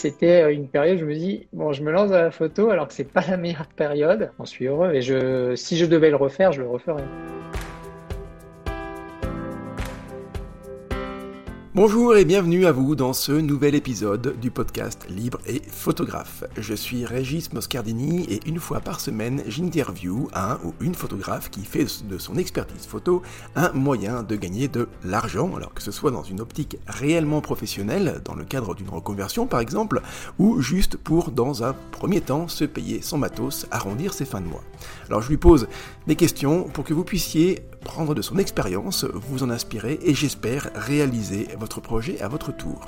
C'était une période, je me dis, bon, je me lance dans la photo alors que c'est pas la meilleure période. J'en suis heureux et je, si je devais le refaire, je le referais. Bonjour et bienvenue à vous dans ce nouvel épisode du podcast Libre et Photographe. Je suis Régis Moscardini et une fois par semaine, j'interview un ou une photographe qui fait de son expertise photo un moyen de gagner de l'argent, alors que ce soit dans une optique réellement professionnelle, dans le cadre d'une reconversion par exemple, ou juste pour, dans un premier temps, se payer son matos, arrondir ses fins de mois. Alors je lui pose des questions pour que vous puissiez prendre de son expérience, vous en inspirer et j'espère réaliser votre projet à votre tour.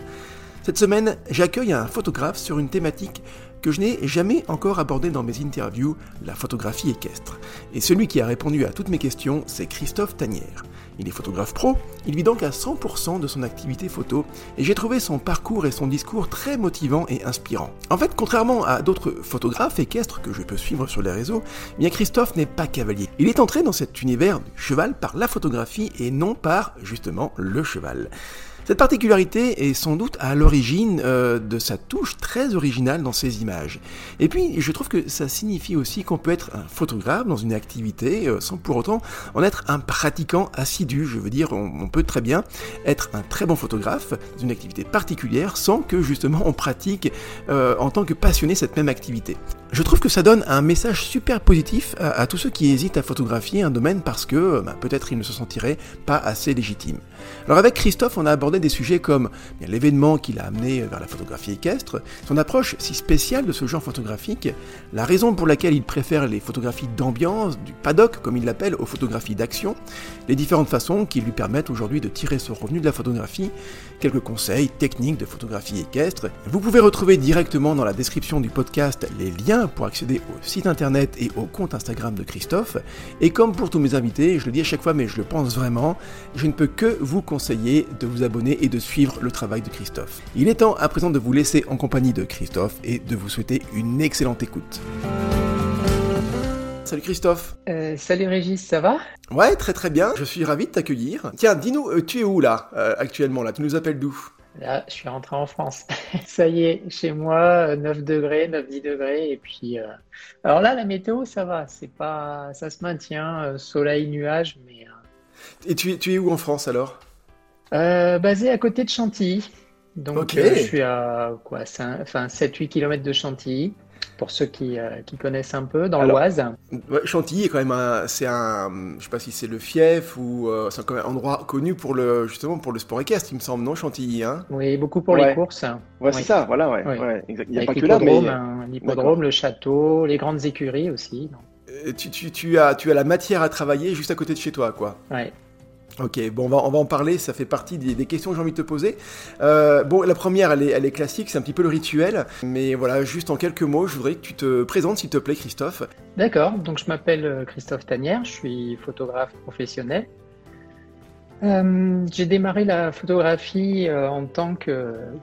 Cette semaine, j'accueille un photographe sur une thématique que je n'ai jamais encore abordée dans mes interviews, la photographie équestre. Et celui qui a répondu à toutes mes questions, c'est Christophe Tanière. Il est photographe pro, il vit donc à 100% de son activité photo, et j'ai trouvé son parcours et son discours très motivant et inspirant. En fait, contrairement à d'autres photographes équestres que je peux suivre sur les réseaux, bien Christophe n'est pas cavalier. Il est entré dans cet univers du cheval par la photographie et non par, justement, le cheval. Cette particularité est sans doute à l'origine euh, de sa touche très originale dans ses images. Et puis, je trouve que ça signifie aussi qu'on peut être un photographe dans une activité euh, sans pour autant en être un pratiquant assidu. Je veux dire, on, peut très bien être un très bon photographe dans une activité particulière sans que justement on pratique euh, en tant que passionné cette même activité. Je trouve que ça donne un message super positif à, tous ceux qui hésitent à photographier un domaine parce que bah, peut-être ils ne se sentiraient pas assez légitimes. Alors avec Christophe, on a abordé des sujets comme l'événement qui l'a amené vers la photographie équestre, son approche si spéciale de ce genre photographique, la raison pour laquelle il préfère les photographies d'ambiance, du paddock comme il l'appelle, aux photographies d'action, les différentes façons qui lui permettent aujourd'hui de tirer son revenu de la photographie, quelques conseils techniques de photographie équestre. Vous pouvez retrouver directement dans la description du podcast les liens pour accéder au site internet et au compte Instagram de Christophe. Et comme pour tous mes invités, je le dis à chaque fois mais je le pense vraiment, je ne peux que vous conseiller de vous abonner et de suivre le travail de Christophe. Il est temps à présent de vous laisser en compagnie de Christophe et de vous souhaiter une excellente écoute. Salut Christophe. Euh, salut Régis, ça va? Ouais, très très bien. Je suis ravi de t'accueillir. Tiens, dis-nous, euh, tu es où là, euh, actuellement là? Tu nous appelles d'où? Là, je suis rentré en France. ça y est, chez moi, 9 degrés, 9-10 degrés. Et puis, alors là, la météo, ça va. C'est pas, ça se maintient, soleil, nuages, mais. Et tu, tu es où en France alors? Basé à côté de Chantilly. Donc, je suis à quoi, 7-8 km de Chantilly pour ceux qui, euh, qui, connaissent un peu, dans l'Oise. Chantilly est quand même un, c'est un, je sais pas si c'est le fief ou euh, c'est un endroit connu pour le, justement pour le sport équestre, il me semble, non, Chantilly, hein? Oui, beaucoup pour les courses. Ouais, c'est ça, voilà, ouais. Il n'y a pas que là, mais... Hein, l'hippodrome, le château, les grandes écuries aussi. Euh, tu, tu, tu, as, tu as la matière à travailler juste à côté de chez toi, quoi. Ouais. Ok, bon, on va, on va en parler, ça fait partie des, questions que j'ai envie de te poser. Euh, bon, la première, elle est, elle est classique, c'est un petit peu le rituel, mais voilà, juste en quelques mots, je voudrais que tu te présentes, s'il te plaît, Christophe. D'accord, donc je m'appelle euh, Christophe Tanière, je suis photographe professionnel. Euh, j'ai démarré la photographie en tant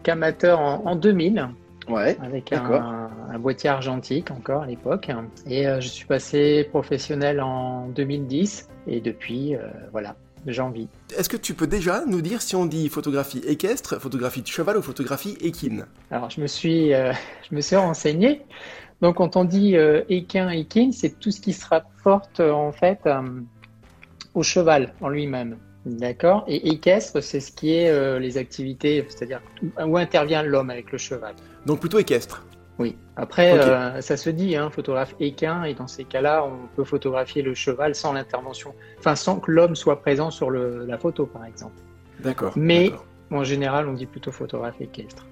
qu'amateur en, 2000. Ouais, avec un, un, boîtier argentique encore à l'époque. Et je suis passé professionnel en 2010 et depuis, voilà, Est-ce que tu peux déjà nous dire si on dit photographie équestre, photographie de cheval ou photographie équine? Alors, je me suis, euh, je me suis renseigné. Donc, quand on dit euh, équin, équine, c'est tout ce qui se rapporte en fait euh, au cheval en lui-même. D'accord? Et équestre, c'est ce qui est les activités, c'est-à-dire où intervient l'homme avec le cheval. Donc plutôt équestre oui. Après, euh, ça se dit, hein, photographe équin, et dans ces cas-là, on peut photographier le cheval sans l'intervention, enfin sans que l'homme soit présent sur le, la photo, par exemple. D'accord. Mais en général, on dit plutôt photographe équestre.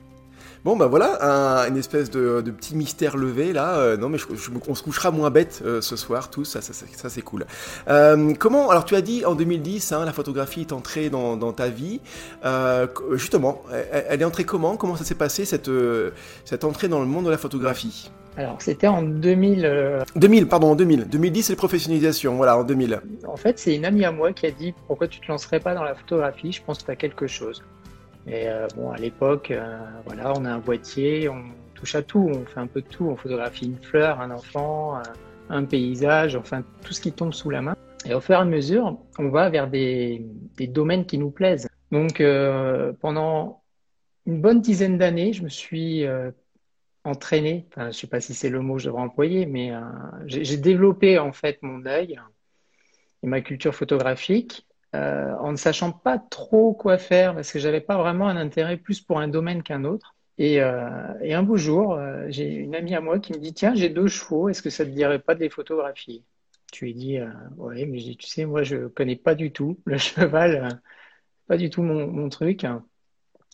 Bon bah voilà, une espèce de, petit mystère levé là. Euh, non mais je, on se couchera moins bête euh, ce soir tous, ça, ça, ça, c'est cool. Euh, comment Alors tu as dit en 2010, hein, la photographie est entrée dans, dans ta vie. justement, elle, est entrée comment? Comment ça s'est passé cette, cette entrée dans le monde de la photographie? Alors, c'était en 2000. 2000, pardon, en 2000. 2010, c'est professionnalisation, voilà, en 2000. En fait, c'est une amie à moi qui a dit Pourquoi tu te lancerais pas dans la photographie? Je pense que tu as quelque chose. Et euh, bon, à l'époque, euh, voilà, on a un boîtier, on touche à tout, on fait un peu de tout, on photographie une fleur, un enfant, un paysage, enfin tout ce qui tombe sous la main. Et au fur et à mesure, on va vers des, des domaines qui nous plaisent. Donc euh, pendant une bonne dizaine d'années, je me suis entraîné, enfin, je ne sais pas si c'est le mot que je devrais employer, mais j'ai développé en fait mon œil et ma culture photographique en ne sachant pas trop quoi faire parce que j'avais pas vraiment un intérêt plus pour un domaine qu'un autre. Et, et, un beau jour, j'ai une amie à moi qui me dit Tiens, j'ai deux chevaux, est-ce que ça te dirait pas de les photographier? Tu lui dis Ouais, mais je dis, tu sais, moi je connais pas du tout le cheval, pas du tout mon, truc.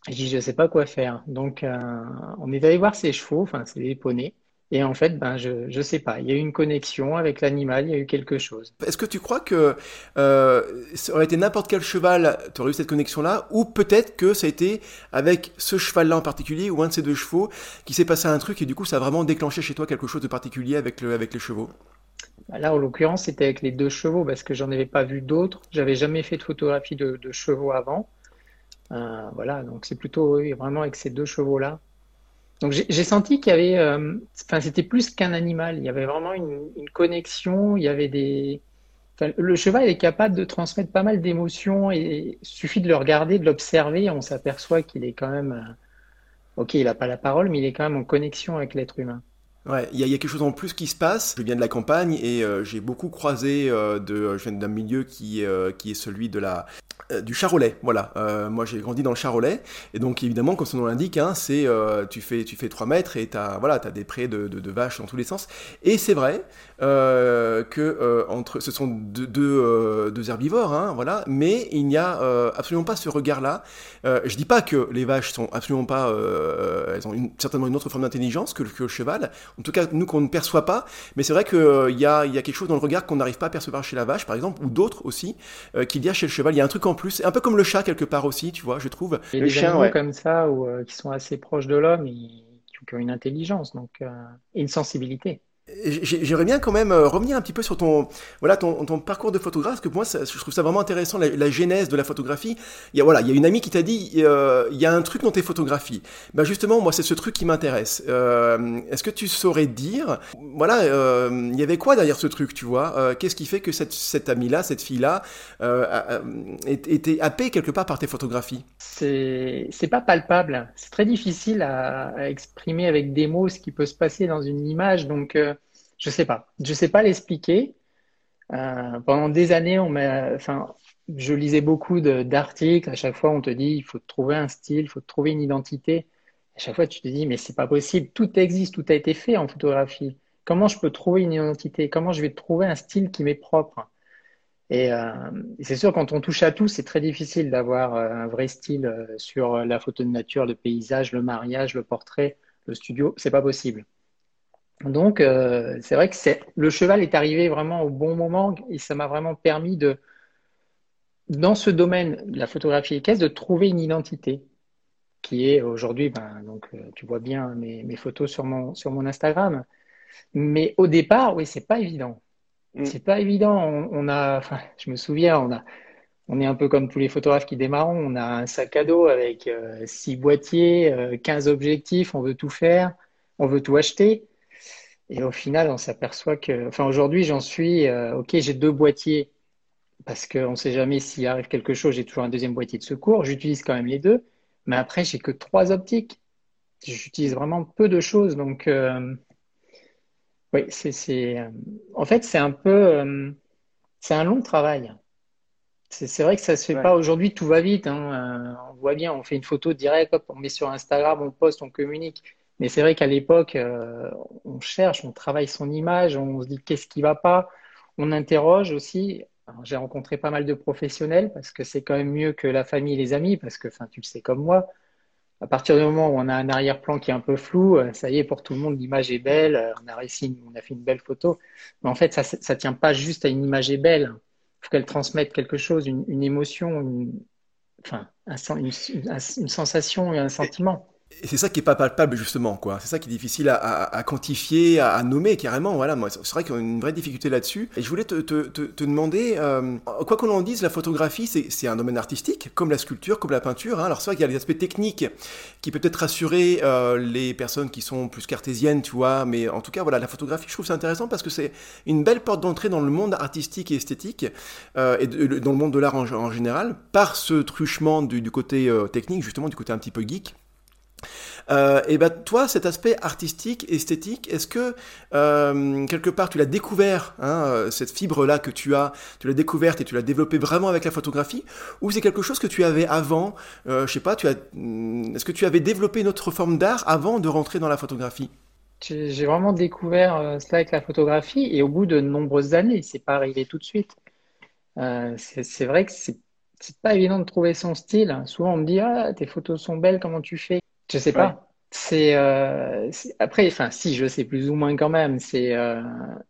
Je dis, je sais pas quoi faire. Donc, euh, on est allé voir ses chevaux, enfin, c'est des poneys. Et en fait, ben, je ne sais pas. Il y a eu une connexion avec l'animal, il y a eu quelque chose. Est-ce que tu crois que euh, ça aurait été n'importe quel cheval, tu aurais eu cette connexion-là, ou peut-être que ça a été avec ce cheval-là en particulier, ou un de ces deux chevaux, qui s'est passé un truc et du coup, ça a vraiment déclenché chez toi quelque chose de particulier avec, le, avec les chevaux? Bah, Là, en l'occurrence, c'était avec les deux chevaux, parce que j'en avais pas vu d'autres. J'avais jamais fait de photographie de, de chevaux avant. Euh, voilà, donc c'est plutôt vraiment avec ces deux chevaux-là. Donc j'ai senti qu'il y avait, euh, enfin c'était plus qu'un animal. Il y avait vraiment une, connexion. Il y avait des, le cheval est capable de transmettre pas mal d'émotions et suffit de le regarder, de l'observer, on s'aperçoit qu'il est quand même, euh, ok, il n'a pas la parole, mais il est quand même en connexion avec l'être humain. Ouais, il y, a quelque chose en plus qui se passe. Je viens de la campagne et j'ai beaucoup croisé de, je viens d'un milieu qui, est celui de la euh, du charolais, voilà. Euh, moi, j'ai grandi dans le charolais, et donc évidemment, comme son nom l'indique, hein, c'est euh, tu fais tu fais 3 mètres et t'as voilà, as des prés de, de, vaches dans tous les sens. Et c'est vrai que entre, ce sont deux, deux, herbivores, hein, voilà, mais il n'y a absolument pas ce regard-là. je dis pas que les vaches sont absolument pas, elles ont certainement une autre forme d'intelligence que, que, le cheval. En tout cas, nous qu'on ne perçoit pas, mais c'est vrai qu'il y a, y a quelque chose dans le regard qu'on n'arrive pas à percevoir chez la vache, par exemple, ou d'autres aussi, qu'il y a chez le cheval. Il y a un truc en plus. Un peu comme le chat quelque part aussi, tu vois, je trouve. Il y a des chiens comme ça ou euh, qui sont assez proches de l'homme et qui ont une intelligence donc, euh, et une sensibilité. J'aimerais bien quand même euh, revenir un petit peu sur ton, voilà, ton, ton parcours de photographe, parce que moi, ça, je trouve ça vraiment intéressant, la, genèse de la photographie. Il y a, voilà, il y a une amie qui t'a dit, euh, il y a un truc dans tes photographies. Ben justement, moi, c'est ce truc qui m'intéresse. Euh, Est-ce que tu saurais dire, voilà, euh, il y avait quoi derrière ce truc, tu vois? Euh, Qu'est-ce qui fait que cette, cette amie-là, cette fille-là, était happée quelque part par tes photographies? C'est pas palpable. C'est très difficile à, à, exprimer avec des mots ce qui peut se passer dans une image, donc je sais pas. Je sais pas l'expliquer. Euh, pendant des années, on enfin, je lisais beaucoup d'articles. À chaque fois, on te dit, il faut trouver un style, il faut trouver une identité. À chaque fois, tu te dis, mais c'est pas possible. Tout existe, tout a été fait en photographie. Comment je peux trouver une identité? Comment je vais trouver un style qui m'est propre? Et, euh, c'est sûr, quand on touche à tout, c'est très difficile d'avoir euh, un vrai style sur la photo de nature, le paysage, le mariage, le portrait, le studio. C'est pas possible. Donc, euh, c'est vrai que le cheval est arrivé vraiment au bon moment et ça m'a vraiment permis de, dans ce domaine de la photographie équestre, de trouver une identité qui est aujourd'hui, ben, donc euh, tu vois bien mes, mes, photos sur mon, sur mon Instagram. Mais au départ, oui, c'est pas évident. Mm. C'est pas évident. On, a, enfin, je me souviens, on a, on est un peu comme tous les photographes qui démarrent. On a un sac à dos avec euh, six boîtiers, euh, 15 objectifs. On veut tout faire. On veut tout acheter. Et au final, on s'aperçoit que, enfin, aujourd'hui, j'en suis, euh, ok, j'ai deux boîtiers parce qu'on ne sait jamais s'il arrive quelque chose, j'ai toujours un deuxième boîtier de secours. J'utilise quand même les deux, mais après, j'ai que trois optiques. J'utilise vraiment peu de choses, donc euh, oui, c'est, euh, en fait, c'est un peu, c'est un long travail. C'est vrai que ça se fait pas aujourd'hui, tout va vite. Hein. on voit bien, on fait une photo direct, hop, on met sur Instagram, on poste, on communique. Mais c'est vrai qu'à l'époque, euh, on cherche, on travaille son image, on se dit qu'est-ce qui va pas, on interroge aussi. J'ai rencontré pas mal de professionnels parce que c'est quand même mieux que la famille et les amis parce que, tu le sais comme moi, à partir du moment où on a un arrière-plan qui est un peu flou, euh, ça y est, pour tout le monde, l'image est belle, euh, on a réussi, on a fait une belle photo. Mais en fait, ça ne tient pas juste à une image est belle. Il faut qu'elle transmette quelque chose, une, émotion, une, enfin, une, une, sensation et un sentiment. Et c'est ça qui est pas palpable justement, quoi. C'est ça qui est difficile à, quantifier, à, nommer carrément. Voilà, c'est vrai y a une vraie difficulté là-dessus. Et je voulais te, demander, euh, quoi qu'on en dise, la photographie, c'est un domaine artistique, comme la sculpture, comme la peinture. Hein. Alors c'est vrai qu'il y a les aspects techniques qui peut-être rassurer euh, les personnes qui sont plus cartésiennes, tu vois. Mais en tout cas, voilà, la photographie, je trouve c'est intéressant parce que c'est une belle porte d'entrée dans le monde artistique et esthétique euh, et dans le monde de l'art en, général, par ce truchement du, du côté technique, justement, du côté un petit peu geek. Euh, et ben toi, cet aspect artistique, esthétique, est-ce que euh, quelque part tu l'as découvert, hein, euh, cette fibre-là que tu as, tu l'as découverte et tu l'as développée vraiment avec la photographie, ou c'est quelque chose que tu avais avant, euh, je sais pas, tu as, hmm, est-ce que tu avais développé une autre forme d'art avant de rentrer dans la photographie? J'ai vraiment découvert cela avec la photographie et au bout de nombreuses années, c'est pas arrivé tout de suite. C'est vrai que c'est c'est pas évident de trouver son style. Souvent on me dit ah tes photos sont belles, comment tu fais? Je sais Ouais. pas. C'est euh, c'est- après enfin si je sais plus ou moins quand même. C'est euh,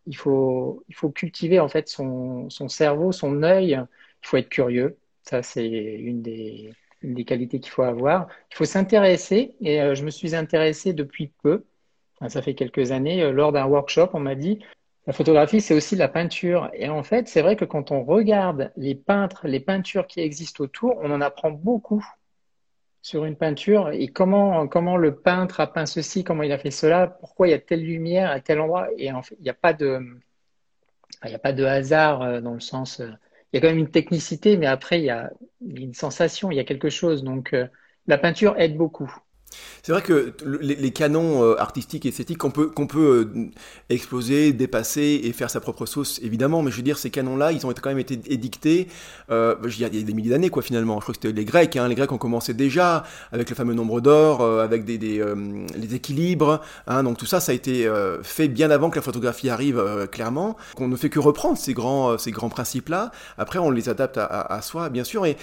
il faut il faut cultiver en fait son son cerveau, son œil. Il faut être curieux. Ça c'est une des une des qualités qu'il faut avoir. Il faut s'intéresser et euh, je me suis intéressé depuis peu. Enfin, Ça fait quelques années, lors d'un workshop, on m'a dit la photographie, c'est aussi la peinture. Et en fait, c'est vrai que quand on regarde les peintres, les peintures qui existent autour, on en apprend beaucoup sur une peinture et comment, comment le peintre a peint ceci, comment il a fait cela, pourquoi il y a telle lumière à tel endroit. Et en fait, il n'y a pas de, il n'y a pas de hasard euh, dans le sens. euh, il y a quand même une technicité, mais après, il y a une sensation, il y a quelque chose. Donc, euh, la peinture aide beaucoup. C'est vrai que le- les, canons euh, artistiques et esthétiques qu'on peut, qu'on peut euh, exploser, dépasser et faire sa propre sauce, évidemment, mais je veux dire, ces canons-là, ils ont quand même été édictés euh, il y a des milliers d'années, quoi, finalement. Je crois que c'était les Grecs, hein. Les Grecs ont commencé déjà avec le fameux nombre d'or, avec des, les équilibres, hein. donc tout ça, ça a été fait bien avant que la photographie arrive, clairement. Qu'on ne fait que reprendre ces grands, ces grands principes-là. Après, on les adapte à, soi, bien sûr. Et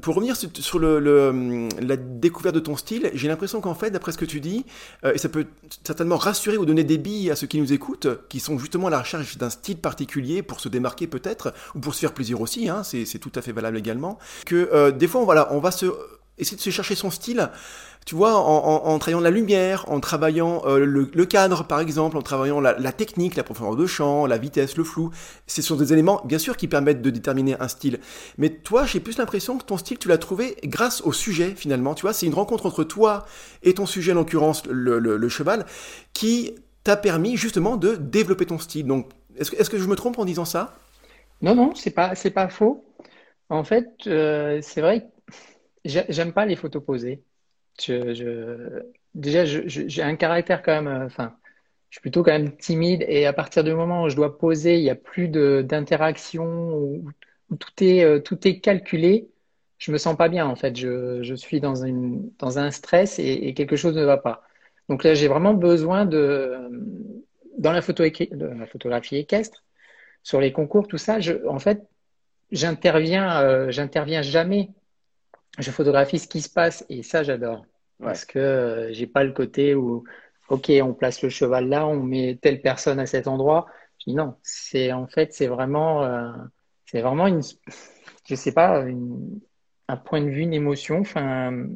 pour revenir sur, la découverte de ton style, j'ai l'impression qu'en fait, d'après ce que tu dis, euh, et ça peut certainement rassurer ou donner des billes à ceux qui nous écoutent, qui sont justement à la recherche d'un style particulier pour se démarquer peut-être, ou pour se faire plaisir aussi, hein, c'est tout à fait valable également, que euh, des fois, on va se essayer de se chercher son style, tu vois, en, en- en travaillant la lumière, en travaillant euh, le, le cadre, par exemple, en travaillant la, la technique, la profondeur de champ, la vitesse, le flou. Ce sont des éléments, bien sûr, qui permettent de déterminer un style. Mais toi, j'ai plus l'impression que ton style, tu l'as trouvé grâce au sujet, finalement. Tu vois, c'est une rencontre entre toi et ton sujet, en l'occurrence le, le- le cheval, qui t'a permis justement de développer ton style. Donc, est-ce que, est-ce que je me trompe en disant ça? Non, non, c'est pas, c'est pas faux. En fait, euh, c'est vrai que j'aime pas les photos posées. Déjà, j'ai un caractère quand même, euh, enfin, je suis plutôt quand même timide et à partir du moment où je dois poser, il n'y a plus d'interaction où, tout est, euh, tout est calculé, je me sens pas bien en fait. Je, je suis dans une, dans un stress et, quelque chose ne va pas. Donc là, j'ai vraiment besoin de, dans la photo, la photographie équestre, sur les concours, tout ça, en fait, j'interviens, euh, j'interviens jamais. Je photographie ce qui se passe et ça, j'adore. Ouais. Parce que euh, j'ai pas le côté où, ok, on place le cheval là, on met telle personne à cet endroit. Je dis non, c'est en fait, c'est vraiment, euh, c'est vraiment une, je sais pas, une- un point de vue, une émotion, enfin,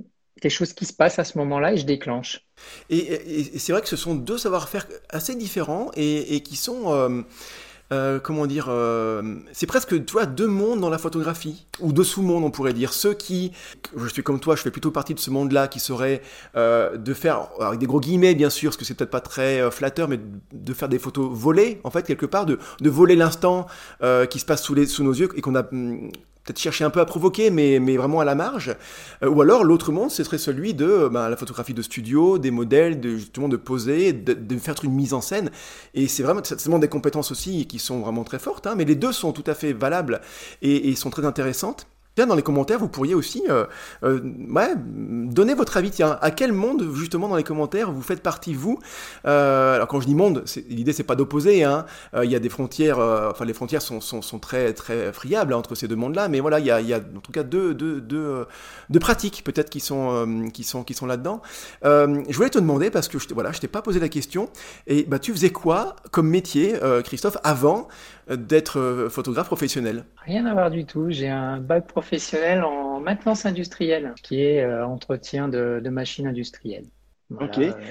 quelque chose qui se passe à ce moment-là et je déclenche. Et, et- et c'est vrai que ce sont deux savoir-faire assez différents et, et qui sont, euh, euh, comment dire, euh, c'est presque, tu vois, deux mondes dans la photographie, ou deux sous-mondes, on pourrait dire. Ceux qui, je suis comme toi, je fais plutôt partie de ce monde-là, qui serait euh, de faire, avec des gros guillemets, bien sûr, parce que c'est peut-être pas très euh, flatteur, mais de faire des photos volées, en fait, quelque part, de, de voler l'instant euh, qui se passe sous, les, sous nos yeux et qu'on a peut-être cherché un peu à provoquer, mais, mais vraiment à la marge. Euh, ou alors, l'autre monde, ce serait celui de ben, la photographie de studio, des modèles, de, justement de poser, de, faire une mise en scène. Et c'est vraiment, des compétences aussi qui sont vraiment très fortes, hein, mais les deux sont tout à fait valables et sont très intéressantes. Tiens, dans les commentaires, vous pourriez aussi euh, euh, ouais, donner votre avis. Tiens, à quel monde, justement, dans les commentaires, vous faites partie, vous Euh, Alors, quand je dis monde, l'idée, c'est pas d'opposer. Hein. Il y a des frontières, enfin, les frontières sont, sont, sont très, très friables hein, entre ces deux mondes-là, mais voilà, il y a, y a en tout cas deux, deux, deux, deux pratiques, peut-être, qui sont, qui sont, qui sont là-dedans. Je voulais te demander, parce que je, voilà, je t'ai pas posé la question, et bah, tu faisais quoi comme métier, Christophe, avant d'être euh, photographe professionnel Rien à voir du tout. J'ai un bac professionnel en maintenance industrielle, qui est euh, entretien de, de machines industrielles.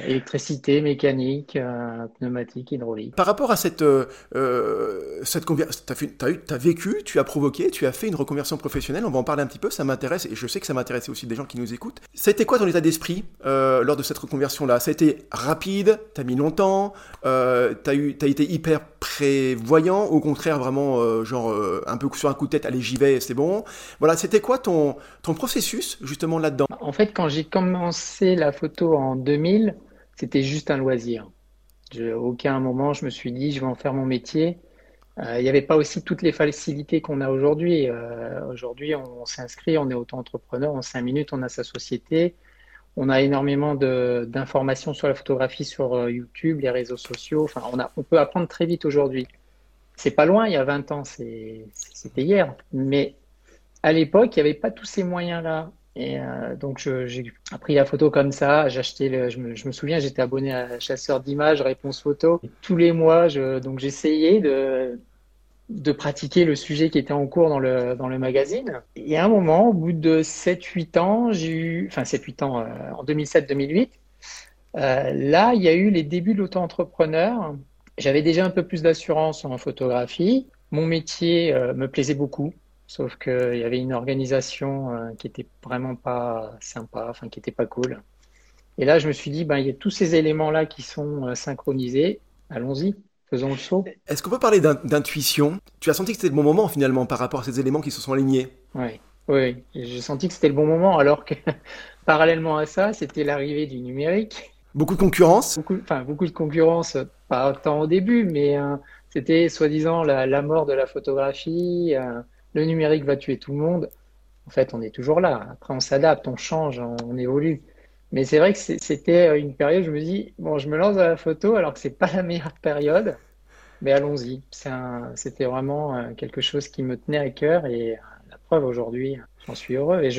Électricité, mécanique, euh, pneumatique, hydraulique. Par rapport à cette, euh, euh cette conversion, tu as, as, vécu, tu as provoqué, tu as fait une reconversion professionnelle, on va en parler un petit peu, ça m'intéresse, et je sais que ça m'intéresse aussi des gens qui nous écoutent. Ça a été quoi ton état d'esprit euh, lors de cette reconversion-là? Ça a été rapide, tu as mis longtemps, euh, tu as, as, été hyper prévoyant, au contraire vraiment euh, genre un peu sur un coup de tête, allez j'y vais, c'est bon? Voilà, c'était quoi ton, ton processus justement là-dedans? En fait, quand j'ai commencé la photo en 2000, c'était juste un loisir. Aucun moment, je me suis dit, je vais en faire mon métier. Euh, il n'y avait pas aussi toutes les facilités qu'on a aujourd'hui. Euh, aujourd'hui, on, s'inscrit, on est auto-entrepreneur, en cinq minutes, on a sa société. On a énormément d'informations sur la photographie sur euh, YouTube, les réseaux sociaux. On, on peut apprendre très vite aujourd'hui. C'est pas loin, il y a 20 ans, c'était hier. Mais à l'époque, il n'y avait pas tous ces moyens-là. Et euh, donc, j'ai pris la photo comme ça. Le, je, me, souviens, j'étais abonné à Chasseur d'images, Réponse Photo. tous les mois, donc j'essayais de, pratiquer le sujet qui était en cours dans le, magazine. Et à un moment, au bout de 7-8 ans, j'ai eu, enfin 7-8 ans, euh, en 2007-2008, euh, là, il y a eu les débuts de l'auto-entrepreneur. J'avais déjà un peu plus d'assurance en photographie. Mon métier me plaisait beaucoup. Sauf qu'il y avait une organisation euh, qui était vraiment pas sympa, enfin qui était pas cool. Et là, je me suis dit, ben, il y a tous ces éléments-là qui sont euh, synchronisés. Allons-y, faisons le saut. Est-ce qu'on peut parler d'intuition? Tu as senti que c'était le bon moment finalement par rapport à ces éléments qui se sont alignés? Oui, oui. J'ai senti que c'était le bon moment alors que parallèlement à ça, c'était l'arrivée du numérique. Beaucoup de concurrence? Beaucoup, Enfin, beaucoup de concurrence, pas tant au début, mais euh, c'était soi-disant la, la, mort de la photographie le numérique va tuer tout le monde. En fait, on est toujours là. Après, on s'adapte, on change, on, évolue. Mais c'est vrai que c'était une période, je me dis, bon, je me lance à la photo alors que c'est pas la meilleure période, mais allons-y. C'était vraiment euh, quelque chose qui me tenait à cœur et euh, la preuve aujourd'hui, j'en suis heureux. Et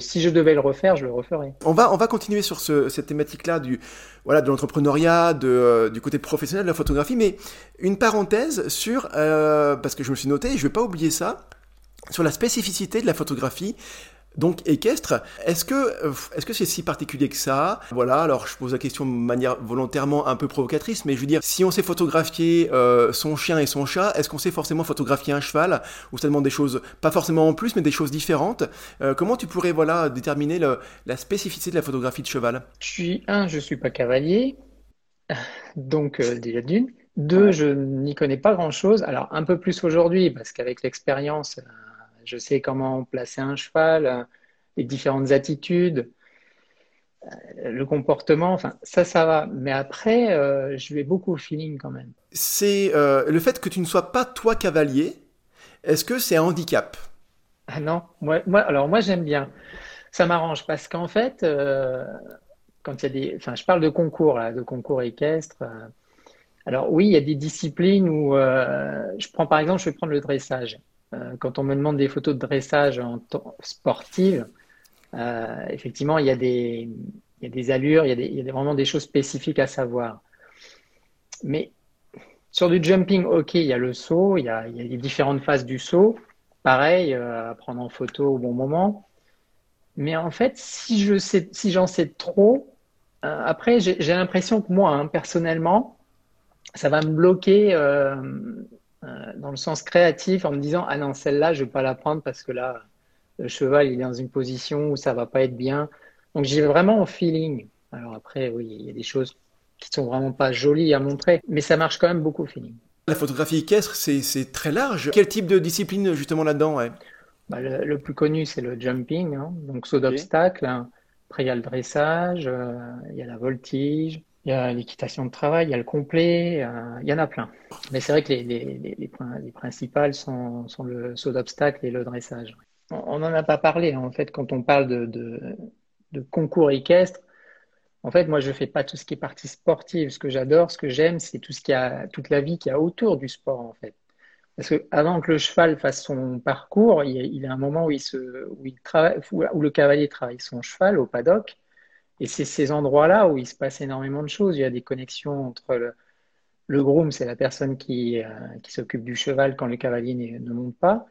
si je devais le refaire, je le referais. On va, on va continuer sur cette thématique-là du, de l'entrepreneuriat, euh, du côté professionnel de la photographie, mais une parenthèse sur, parce que je me suis noté, je vais pas oublier ça, sur la spécificité de la photographie donc équestre, est-ce que euh, est-ce que c'est si particulier que ça? Voilà, alors je pose la question de manière volontairement un peu provocatrice, mais je veux dire, si on sait photographier euh, son chien et son chat, est-ce qu'on sait forcément photographier un cheval? Ou ça demande des choses, pas forcément en plus, mais des choses différentes. Euh, Comment tu pourrais voilà déterminer la spécificité de la photographie de cheval? Je suis un, je suis pas cavalier, donc déjà d'une. Deux, je n'y connais pas grand-chose. Alors un peu plus aujourd'hui, parce qu'avec l'expérience je sais comment placer un cheval, euh, les différentes attitudes, euh, le comportement, enfin ça, ça va. Mais après, euh, je vais beaucoup au feeling quand même. C'est le fait que tu ne sois pas toi cavalier. Est-ce que c'est un handicap? Ah non, moi, moi, alors moi j'aime bien. Ça m'arrange parce qu'en fait, quand il y a des, enfin je parle de concours là, de concours équestres. alors oui, il y a des disciplines où je prends par exemple, je vais prendre le dressage. Euh, quand on me demande des photos de dressage en sportive, euh, effectivement, il y, a des, allures, il y a, vraiment des choses spécifiques à savoir. Mais sur du jumping, ok, il y a le saut, il y a, les différentes phases du saut. Pareil, euh, à prendre en photo au bon moment. Mais en fait, si j'en sais trop, après, j'ai l'impression que moi, hein, personnellement, ça va me bloquer dans le sens créatif en me disant ah non celle-là je vais pas la prendre parce que là le cheval il est dans une position où ça va pas être bien. Donc j'ai vraiment au feeling. Alors après oui il y a des choses qui sont vraiment pas jolies à montrer mais ça marche quand même beaucoup au feeling. La photographie équestre c'est très large. Quel type de discipline justement là-dedans ouais? Bah, le, plus connu c'est le jumping hein. donc saut d'obstacle hein. après il y a le dressage euh, il y a la voltige il y a l'équitation de travail, il y a le complet, euh, il y en a plein. Mais c'est vrai que les, les, les, les principales sont, le saut d'obstacle et le dressage. On n'en a pas parlé, en fait, quand on parle de, concours équestre. En fait, moi, je fais pas tout ce qui est partie sportive. Ce que j'adore, ce que j'aime, c'est tout ce qui a, toute la vie qui a autour du sport, en fait. Parce que avant que le cheval fasse son parcours, il y a, un moment où, il travaille, où le cavalier travaille son cheval au paddock et c'est ces endroits-là où il se passe énormément de choses. Il y a des connexions entre le, groom, c'est la personne qui, euh, qui s'occupe du cheval quand le cavalier ne monte pas.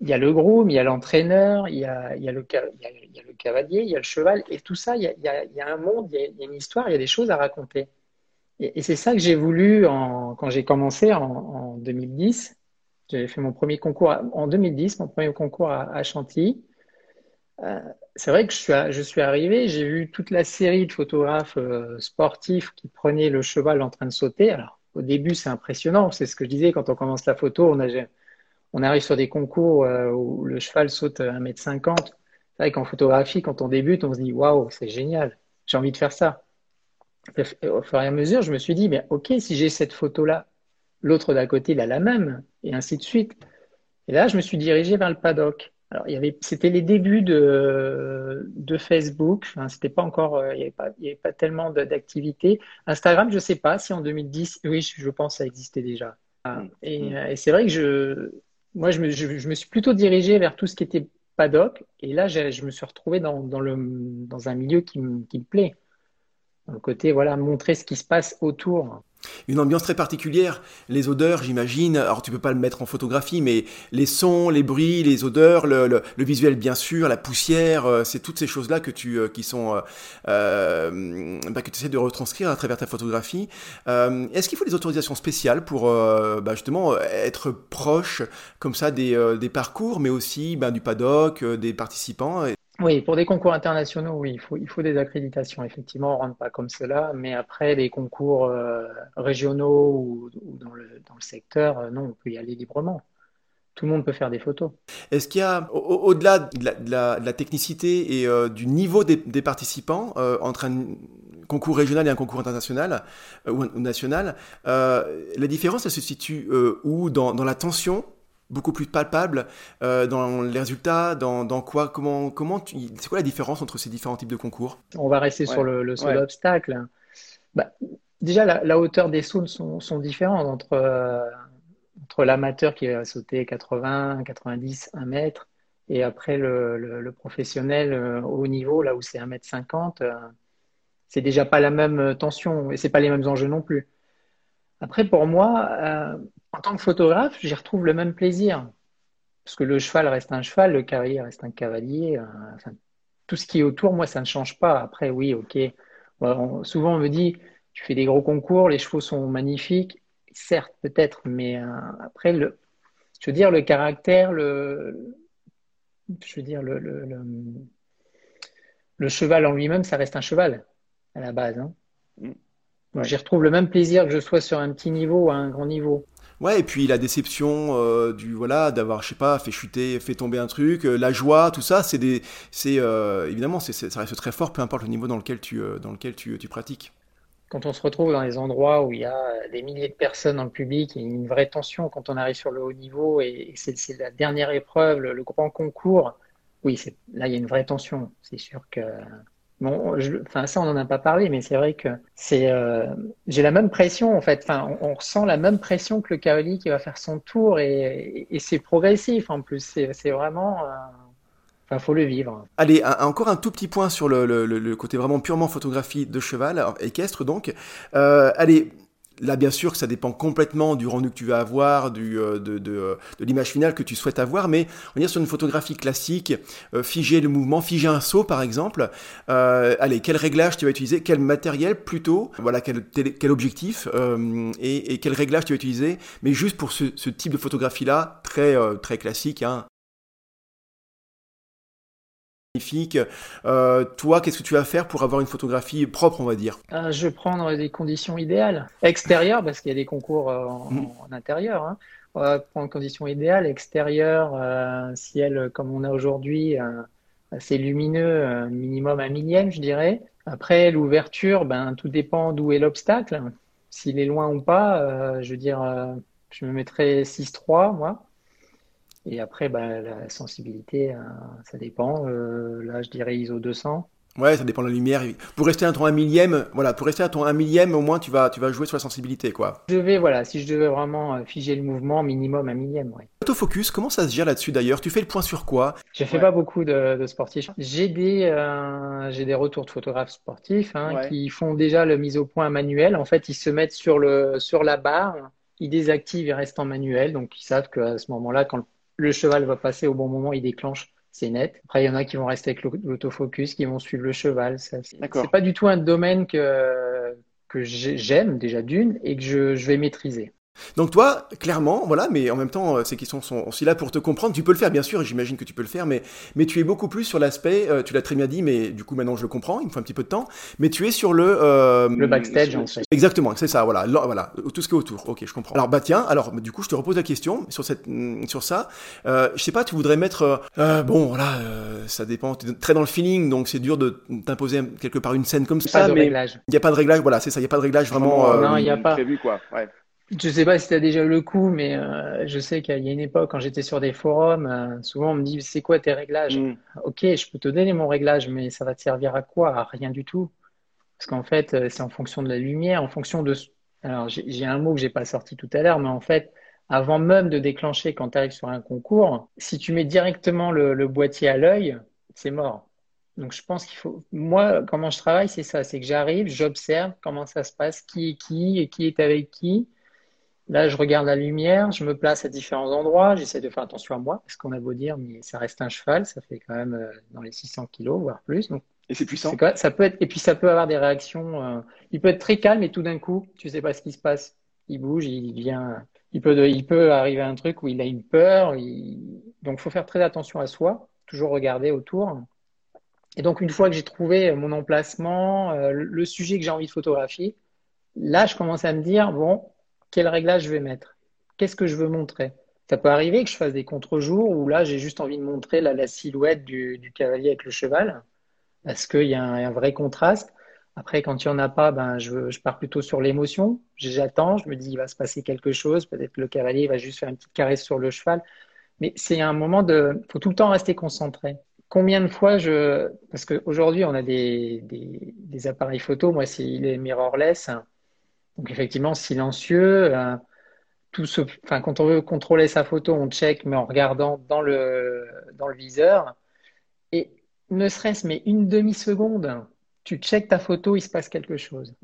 il y a le groom, il y a l'entraîneur, il, y a, le, cavalier, il y a le cheval, et tout ça, il y a, un monde, il y a, une histoire, il y a des choses à raconter. Et, c'est ça que j'ai voulu quand j'ai commencé en, 2010. J'avais fait mon premier concours en 2010, mon premier concours à, Chantilly. Euh, c'est vrai que je suis, je suis arrivé, j'ai vu toute la série de photographes euh, sportifs qui prenaient le cheval en train de sauter. Alors, au début, c'est impressionnant. C'est ce que je disais quand on commence la photo. On, a, on arrive sur des concours euh, où le cheval saute 1m50. C'est vrai qu'en photographie, quand on débute, on se dit waouh, c'est génial, j'ai envie de faire ça. au fur et à mesure, je me suis dit, mais ok, si j'ai cette photo-là, l'autre d'à côté, il a la même, et ainsi de suite. Et là, je me suis dirigé vers le paddock. Alors, il y avait, c'était les débuts de, de Facebook. Enfin, c'était pas encore, euh, il n'y avait pas, avait tellement d'activité. Instagram, je sais pas si en 2010, oui, je pense, ça existait déjà. Mm. Et, euh, et c'est vrai que je, moi, je me, je, me, suis plutôt dirigé vers tout ce qui était paddock. Et là, je, me suis retrouvé dans, dans, le, dans un milieu qui, qui me plaît. Dans le côté, voilà, montrer ce qui se passe autour. Une ambiance très particulière, les odeurs, j'imagine. Alors tu peux pas le mettre en photographie, mais les sons, les bruits, les odeurs, le, visuel bien sûr, la poussière, euh, c'est toutes ces choses-là que tu euh, qui sont euh, bah, que tu essaies de retranscrire à travers ta photographie. Est-ce qu'il faut des autorisations spéciales pour bah, justement être proche comme ça des, parcours, mais aussi bah, du paddock, des participants? Oui, pour des concours internationaux, oui, il faut, des accréditations. Effectivement, on ne rentre pas comme cela, mais après, les concours euh, régionaux ou, dans, le, secteur, euh, non, on peut y aller librement. Tout le monde peut faire des photos. Est-ce qu'il y a, au-delà de, la technicité et euh, du niveau des, participants, entre un concours régional et un concours international ou, national, la différence, elle se situe où? Dans la tension beaucoup plus palpable euh, dans les résultats, dans, dans quoi, comment, comment c'est quoi la différence entre ces différents types de concours? On va rester sur le, le saut d'obstacle. Bah, déjà, la, hauteur des sauts sont, sont différentes entre, euh, entre l'amateur qui va sauter 80, 90, 1 mètre et après le, le, professionnel euh, haut niveau, là où c'est 1 mètre 50. c'est déjà pas la même tension et c'est pas les mêmes enjeux non plus. Après, pour moi, en tant que photographe, j'y retrouve le même plaisir. Parce que le cheval reste un cheval, le cavalier reste un cavalier. Euh, tout ce qui est autour, moi, ça ne change pas. Après, oui, ok. souvent, on me dit, tu fais des gros concours, les chevaux sont magnifiques. Certes, peut-être, mais euh, après, le, je veux dire, le caractère, le, je veux dire, le, le, cheval en lui-même, ça reste un cheval à la base. Hein. Mm. J'y retrouve le même plaisir que je sois sur un petit niveau ou à un grand niveau. Ouais, et puis la déception euh, du voilà d'avoir je sais pas fait chuter, fait tomber un truc, euh, la joie, tout ça, c'est des c'est euh, évidemment c'est ça reste très fort peu importe le niveau dans lequel tu dans lequel tu, pratiques. Quand on se retrouve dans des endroits où il y a des milliers de personnes dans le public, il y a une vraie tension quand on arrive sur le haut niveau et, c'est la dernière épreuve, le grand concours. Oui, là il y a une vraie tension. C'est sûr que Bon, enfin ça on n'en a pas parlé, mais c'est vrai que c'est, euh, j'ai la même pression en fait. Enfin, on, ressent la même pression que le cavalier qui va faire son tour et, c'est progressif en plus. C'est, vraiment, euh, enfin faut le vivre. Allez, encore un tout petit point sur le, le, côté vraiment purement photographie de cheval, équestre donc. Euh, allez, Là, bien sûr, ça dépend complètement du rendu que tu vas avoir, du, euh, de, de, euh, de l'image finale que tu souhaites avoir, mais on va dire sur une photographie classique, euh, figer le mouvement, figer un saut par exemple. allez, quel réglage tu vas utiliser, quel matériel plutôt, voilà, quel, quel objectif et, et, quel réglage tu vas utiliser, mais juste pour ce, ce type de photographie-là, très, très classique, hein, euh, toi, qu'est-ce que tu vas faire pour avoir une photographie propre, on va dire? Euh, Je vais prendre des conditions idéales. Extérieures, parce qu'il y a des concours euh, mm. en, intérieur. Hein. On va prendre conditions idéales. Extérieur, ciel comme on a aujourd'hui, assez lumineux, minimum un millième, je dirais. Après, l'ouverture, ben, tout dépend d'où est l'obstacle. S'il est loin ou pas, je veux dire, je me mettrais 6-3, moi. Et après, bah, la sensibilité, euh, ça dépend. Euh, là, je dirais ISO 200. Ouais, ça dépend de la lumière. Pour rester à ton 1 millième, voilà, pour rester à ton 1 millième, au moins tu vas, tu vas jouer sur la sensibilité, quoi. Je vais, voilà, si je devais vraiment euh, figer le mouvement, minimum 1 millième, ouais. Autofocus, comment ça se gère là-dessus d'ailleurs? Tu fais le point sur quoi? Je fais pas beaucoup de, de sportifs. J'ai des, j'ai des retours de photographes sportifs hein, qui font déjà le mise au point manuel. En fait, ils se mettent sur le, sur la barre, ils désactivent et restent en manuel, donc ils savent qu'à ce moment-là, quand le le cheval va passer au bon moment, il déclenche, c'est net. Après, il y en a qui vont rester avec l'autofocus, qui vont suivre le cheval. C'est pas du tout un domaine que, que j'aime déjà d'une et que je, je vais maîtriser. Donc toi, clairement, voilà, mais en même temps, euh, ces questions sont aussi là pour te comprendre. Tu peux le faire, bien sûr, j'imagine que tu peux le faire, mais, mais tu es beaucoup plus sur l'aspect, euh, tu l'as très bien dit, mais du coup maintenant je le comprends, il me faut un petit peu de temps, mais tu es sur le... Euh, le backstage, en fait. Exactement, c'est ça, voilà, voilà, tout ce qui est autour, ok, je comprends. Alors bah tiens, alors du coup je te repose la question sur, cette, mm, sur ça. Euh, je sais pas, tu voudrais mettre... bon, voilà, ça dépend, tu es très dans le feeling, donc c'est dur de t'imposer quelque part une scène comme ça, mais il n'y a pas de réglage, voilà, c'est ça, il n'y a pas de réglage vraiment... non, il n'y a pas... Prévu, quoi, ouais. Je sais pas si tu as déjà eu le coup, mais euh, je sais qu'il y a une époque, quand j'étais sur des forums, euh, souvent on me dit c'est quoi tes réglages? Mm. Ok, je peux te donner mon réglage, mais ça va te servir à quoi? À rien du tout. Parce qu'en fait, euh, c'est en fonction de la lumière, en fonction de. Alors, j'ai un mot que j'ai pas sorti tout à l'heure, mais en fait, avant même de déclencher quand tu arrives sur un concours, si tu mets directement le, boîtier à l'œil, c'est mort. Donc, je pense qu'il faut. Moi, comment je travaille, c'est ça c'est que j'arrive, j'observe comment ça se passe, qui est qui et qui est avec qui Là, je regarde la lumière, je me place à différents endroits, j'essaie de faire attention à moi, parce qu'on a beau dire, mais ça reste un cheval, ça fait quand même euh, dans les 600 kilos, voire plus. Donc, et c'est puissant. ça peut être, et puis ça peut avoir des réactions. Euh, il peut être très calme et tout d'un coup, tu sais pas ce qui se passe. Il bouge, il vient, il peut, il peut arriver à un truc où il a une peur. Il... Donc, faut faire très attention à soi, toujours regarder autour. Et donc, une fois que j'ai trouvé mon emplacement, euh, le sujet que j'ai envie de photographier, là, je commence à me dire bon, quel réglage je vais mettre Qu'est-ce que je veux montrer? Ça peut arriver que je fasse des contre-jours où là, j'ai juste envie de montrer la, silhouette du, cavalier avec le cheval, parce qu'il y, a un vrai contraste. Après, quand il n'y en a pas, ben, je, pars plutôt sur l'émotion. J'attends, je me dis, il va se passer quelque chose. Peut-être le cavalier va juste faire une petite caresse sur le cheval. Mais c'est un moment de. Il faut tout le temps rester concentré. Combien de fois je. Parce qu'aujourd'hui, on a des, appareils photo. Moi, c'est les mirrorless. Donc effectivement, silencieux. Euh, tout ce, enfin, quand on veut contrôler sa photo, on check, mais en regardant dans le, dans le viseur. Et ne serait-ce mais une demi-seconde, tu check ta photo, il se passe quelque chose.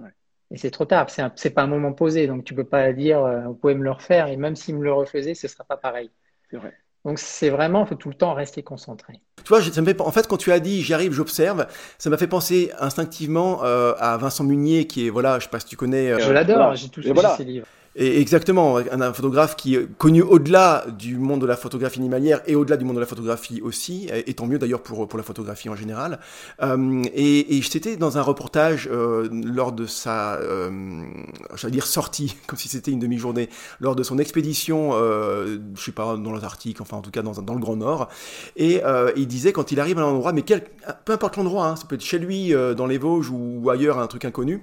Et c'est trop tard, c'est, c'est pas un moment posé, donc tu peux pas dire, euh, vous pouvez me le refaire, et même s'il me le refaisait, ce sera pas pareil. C'est vrai. Donc c'est vraiment, il faut tout le temps rester concentré. Tu vois, ça me fait, en fait, quand tu as dit j'arrive, j'observe, ça m'a fait penser instinctivement euh, à Vincent Munier, qui est, voilà, je sais pas si tu connais. Euh, je l'adore, j'ai tous ses livres. Exactement, un, photographe qui est connu au-delà du monde de la photographie animalière et au-delà du monde de la photographie aussi, et tant mieux d'ailleurs pour, pour la photographie en général. Euh, et, et j'étais dans un reportage euh, lors de sa, euh, j'allais dire sortie, comme si c'était une demi-journée, lors de son expédition, euh, je sais pas, dans l'Antarctique, enfin en tout cas dans, dans le Grand Nord. Et euh, il disait quand il arrive à un endroit, mais quel, peu importe l'endroit, hein, ça peut être chez lui, euh, dans les Vosges ou ailleurs, un truc inconnu,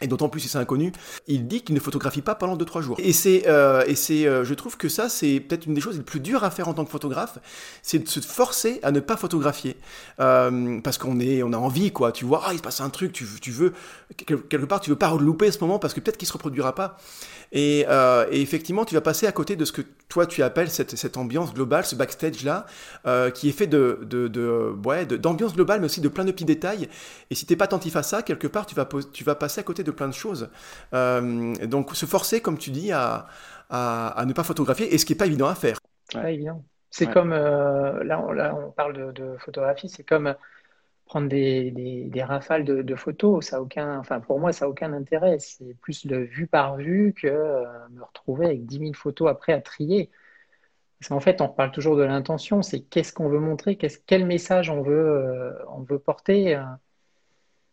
et d'autant plus si c'est inconnu, il dit qu'il ne photographie pas pendant 2-3 jours. Et c'est, euh, et c'est, euh, je trouve que ça, c'est peut-être une des choses les plus dures à faire en tant que photographe, c'est de se forcer à ne pas photographier. Euh, parce qu'on est, on a envie, quoi. Tu vois, ah, il se passe un truc, tu, tu veux, quelque part, tu veux pas louper ce moment parce que peut-être qu'il se reproduira pas. Et, et, effectivement, tu vas passer à côté de ce que toi tu appelles cette, cette ambiance globale, ce backstage-là, euh, qui est fait de, de, de ouais, d'ambiance globale, mais aussi de plein de petits détails. Et si t'es pas attentif à ça, quelque part, tu vas, tu vas passer à côté de plein de choses. Euh, donc, se forcer, comme tu dis, à, à, à, ne pas photographier, et ce qui est pas évident à faire. Pas évident. C'est comme, euh, là, on, là, on parle de, de photographie, c'est comme prendre des, des, rafales de, photos, ça a aucun, enfin pour moi, ça n'a aucun intérêt. C'est plus le vu par vue que euh, me retrouver avec 10 000 photos après à trier. Parce qu'en fait, on parle toujours de l'intention, c'est qu'est-ce qu'on veut montrer, quel message on veut, euh, on veut porter?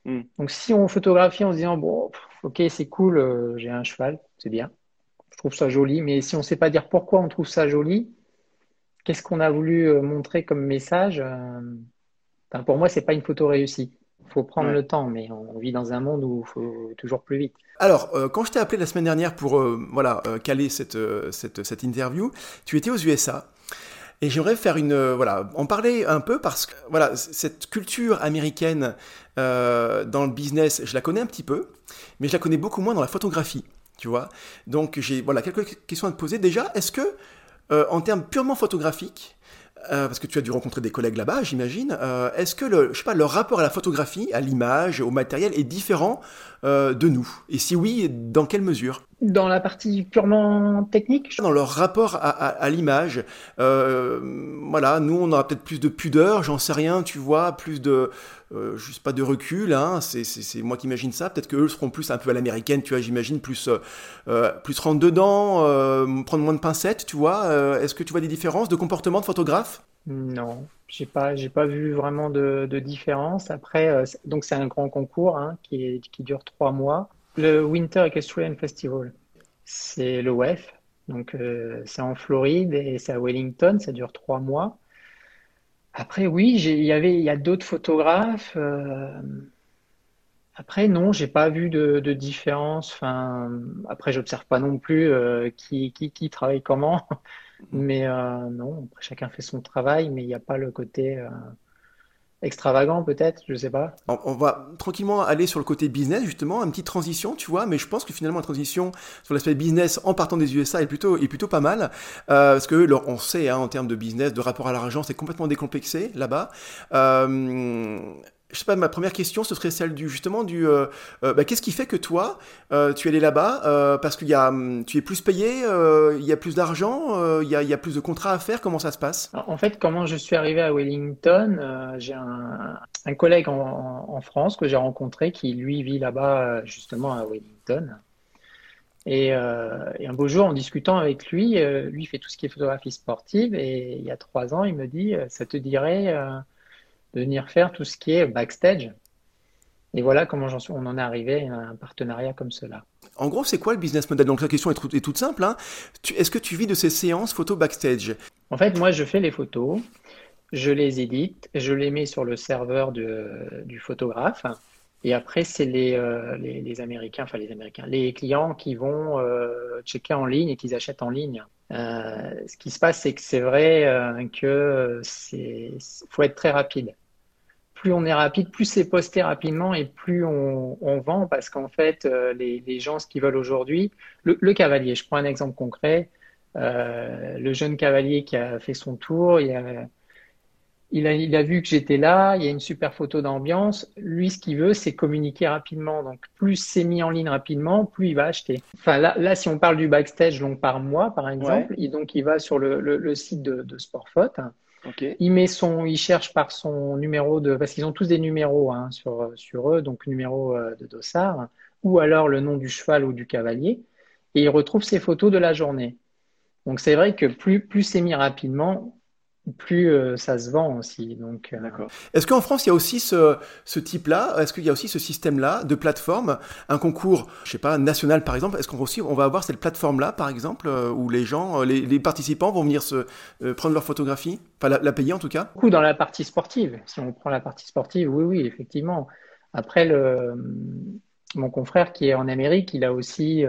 Euh. Hmm. Donc si on photographie en se disant, bon, ok, c'est cool, j'ai un cheval, c'est bien, je trouve ça joli, mais si on ne sait pas dire pourquoi on trouve ça joli, qu'est-ce qu'on a voulu montrer comme message pour moi, c'est pas une photo réussie. Il faut prendre le temps, mais on vit dans un monde où il faut toujours plus vite. Alors, euh, quand je t'ai appelé la semaine dernière pour euh, voilà, euh, caler cette, cette, cette, interview, tu étais aux USA. Et j'aimerais faire une voilà en parler un peu parce que voilà cette culture américaine dans le business je la connais un petit peu mais je la connais beaucoup moins dans la photographie tu vois. Donc j'ai voilà quelques questions à te poser. Déjà est-ce que en termes purement photographiques euh, parce que tu as dû rencontrer des collègues là-bas, j'imagine. Euh, est-ce que le, je sais pas, leur rapport à la photographie, à l'image, au matériel est différent euh, de nous? Et si oui, dans quelle mesure? Dans la partie purement technique Dans leur rapport à, l'image, euh, voilà, nous on aura peut-être plus de pudeur, j'en sais rien, tu vois, plus de, euh, juste pas de recul, hein, c'est moi qui imagine ça, peut-être qu'eux seront plus un peu à l'américaine, tu vois, j'imagine, plus, euh, plus rentre dedans, prendre moins de pincettes, tu vois, est-ce que tu vois des différences de comportement de photographe? Non, j'ai pas, j'ai pas vu vraiment de, différence. Après, donc c'est un grand concours hein, qui, qui dure trois mois. Le Winter Equestrian Festival, c'est le WEF. Donc, euh, c'est en Floride et c'est à Wellington. Ça dure trois mois. Après, oui, il y avait, il y a d'autres photographes. Euh, après, non, j'ai pas vu de, différence. Enfin, après, j'observe pas non plus euh, qui, qui, travaille comment. Mais non, chacun fait son travail, mais il n'y a pas le côté extravagant peut-être, je sais pas. On, va tranquillement aller sur le côté business justement, une petite transition, tu vois, mais je pense que finalement la transition sur l'aspect business en partant des USA est plutôt est plutôt pas mal euh, parce que on sait hein, en termes de business, de rapport à l'argent, c'est complètement décomplexé là-bas. Euh, je sais pas, ma première question, ce serait celle du justement du euh, euh, bah, qu'est-ce qui fait que toi, euh, tu es allé là-bas parce qu'il y a, hum, tu es plus payé, il y a plus d'argent, il y a, plus de contrats à faire. Comment ça se passe? En fait, comment je suis arrivé à Wellington J'ai un, collègue en, France que j'ai rencontré qui lui vit là-bas justement à Wellington. Et, un beau jour, en discutant avec lui, lui fait tout ce qui est photographie sportive et il y a trois ans, il me dit, ça te dirait de venir faire tout ce qui est backstage. Et voilà comment suis, on en est arrivé à un partenariat comme cela. En gros, c'est quoi le business model? Donc la question est, toute simple. Hein. Est-ce que tu vis de ces séances photo backstage? En fait, moi, je fais les photos, je les édite, je les mets sur le serveur du photographe. Et après, c'est les, euh, les, Américains, enfin les Américains, les clients qui vont euh, checker en ligne et qui achètent en ligne. Euh, ce qui se passe, c'est que c'est vrai que c'est faut être très rapide plus on est rapide, plus c'est posté rapidement et plus on, vend parce qu'en fait, euh, les, gens, ce qu'ils veulent aujourd'hui, le, cavalier, je prends un exemple concret, euh, le jeune cavalier qui a fait son tour, il a, il a, vu que j'étais là, il y a une super photo d'ambiance. Lui, ce qu'il veut, c'est communiquer rapidement. Donc, plus c'est mis en ligne rapidement, plus il va acheter. Enfin, là, là si on parle du backstage long par mois, par exemple, et donc il va sur le, site de, de Il met son, il cherche par son numéro de, parce qu'ils ont tous des numéros hein, sur, sur eux, donc numéro euh, de dossard, ou alors le nom du cheval ou du cavalier, et il retrouve ses photos de la journée. Donc c'est vrai que plus, plus c'est mis rapidement, plus euh, ça se vend aussi. Donc, euh, D'accord. Est-ce qu'en France, il y a aussi ce, ce type-là? Est-ce qu'il y a aussi ce système-là de plateforme? Un concours, je sais pas, national par exemple Est-ce qu'on aussi on va avoir cette plateforme-là, par exemple, euh, où les gens, les, les, participants vont venir se prendre leur photographie? Enfin, la, payer en tout cas? Beaucoup dans la partie sportive. Si on prend la partie sportive, oui, oui, effectivement. Après, le, mon confrère qui est en Amérique, il a aussi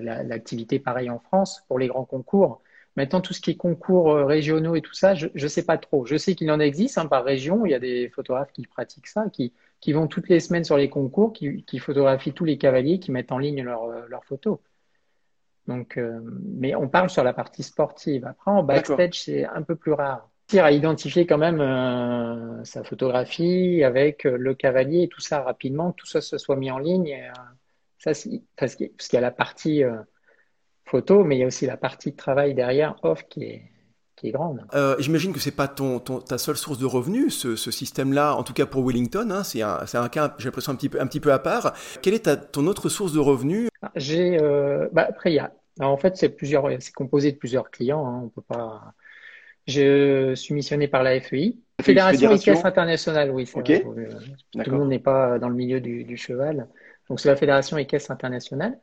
l'activité pareille en France pour les grands concours. Maintenant, tout ce qui est concours euh, régionaux et tout ça, je ne sais pas trop. Je sais qu'il en existe hein, par région. Il y a des photographes qui pratiquent ça, qui, qui vont toutes les semaines sur les concours, qui, qui photographient tous les cavaliers, qui mettent en ligne leurs euh, photos. Donc, euh, mais on parle sur la partie sportive. Après, en backstage, c'est un peu plus rare. À identifier quand même sa photographie avec le cavalier et tout ça rapidement, tout ça se soit mis en ligne. ça, parce qu'il y a la partie photo, mais il y a aussi la partie de travail derrière, off, qui est, qui est grande. Euh, j'imagine que c'est pas ton, ta seule source de revenus, ce, système-là, en tout cas pour Wellington. Hein, c'est un, un, cas, j'ai l'impression, un petit, peu, un petit peu à part. Quelle est ta, ton autre source de revenus? Ah, J'ai, euh, bah, après, il y a. en fait, c'est plusieurs, c'est composé de plusieurs clients. Hein, on peut pas. Je suis missionné par la FEI, Fédération, Équestre Internationale. Oui, c'est vrai, Tout le monde n'est pas dans le milieu du, du cheval. Donc, c'est la Fédération Équestre Internationale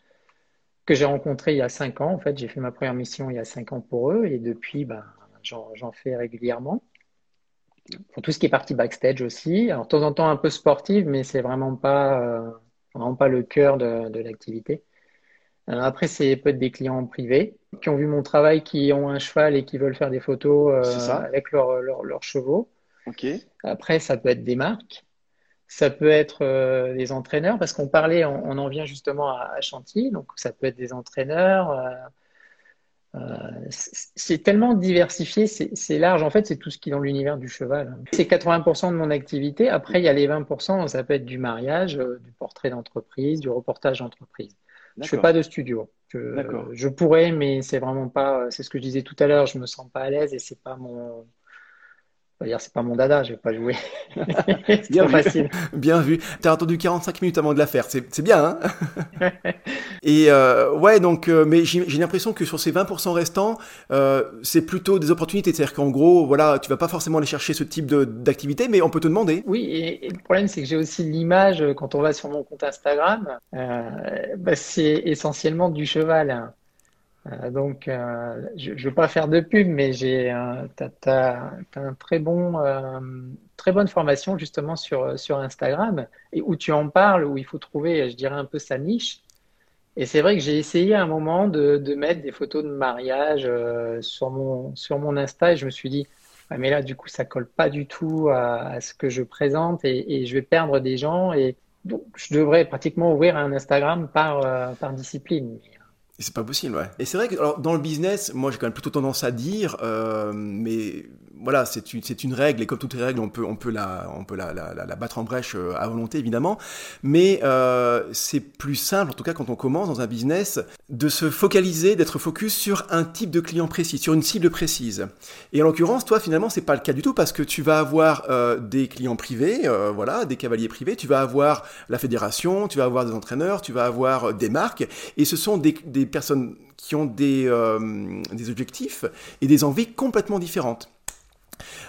que j'ai rencontré il y a cinq ans. En fait, j'ai fait ma première mission il y a cinq ans pour eux et depuis, ben, j'en fais régulièrement. Pour tout ce qui est partie backstage aussi. Alors, de temps en temps, un peu sportive, mais c'est vraiment pas, euh, vraiment pas le cœur de, l'activité. Euh, après, c'est peut-être des clients privés qui ont vu mon travail, qui ont un cheval et qui veulent faire des photos euh, avec leurs chevaux. Après, ça peut être des marques. Ça peut être euh, des entraîneurs, parce qu'on parlait, on, en vient justement à, Chantilly, donc ça peut être des entraîneurs. Euh, euh, c'est tellement diversifié, c'est large. En fait, c'est tout ce qui est dans l'univers du cheval. C'est 80% de mon activité. Après, il y a les 20%, ça peut être du mariage, du portrait d'entreprise, du reportage d'entreprise. Je fais pas de studio. Je, je pourrais, mais c'est vraiment pas. C'est ce que je disais tout à l'heure. Je me sens pas à l'aise et c'est pas mon dire c'est pas mon dada, je vais pas jouer. c'est bien facile. Bien vu. T'as attendu 45 minutes avant de la faire, c'est bien, hein Et euh, ouais, donc, euh, mais j'ai l'impression que sur ces 20% restants, euh, c'est plutôt des opportunités. C'est-à-dire qu'en gros, voilà, tu vas pas forcément aller chercher ce type d'activité, mais on peut te demander. Oui, et, le problème, c'est que j'ai aussi l'image, quand on va sur mon compte Instagram, bah, c'est essentiellement du cheval. Euh, donc, euh, je ne veux pas faire de pub, mais j'ai un très bon, euh, très bonne formation justement sur, Instagram où tu en parles, où il faut trouver, je dirais, un peu sa niche. Et c'est vrai que j'ai essayé à un moment de, mettre des photos de mariage sur, mon, sur Insta et je me suis dit, mais là, du coup, ça colle pas du tout à, ce que je présente et, je vais perdre des gens. Et donc, je devrais pratiquement ouvrir un Instagram par discipline. C'est pas possible, ouais. Et c'est vrai que alors, dans le business, moi j'ai quand même plutôt tendance à dire, euh, mais voilà, c'est une, une, règle, et comme toutes les règles, on peut, on peut, la, on peut la, la, la battre en brèche euh, à volonté, évidemment. Mais euh, c'est plus simple, en tout cas quand on commence dans un business, de se focaliser, d'être focus sur un type de client précis, sur une cible précise. Et en l'occurrence, toi, finalement, c'est pas le cas du tout, parce que tu vas avoir euh, des clients privés, euh, voilà, des cavaliers privés, tu vas avoir la fédération, tu vas avoir des entraîneurs, tu vas avoir euh, des marques, et ce sont des, des personnes qui ont des, des objectifs et des envies complètement différentes.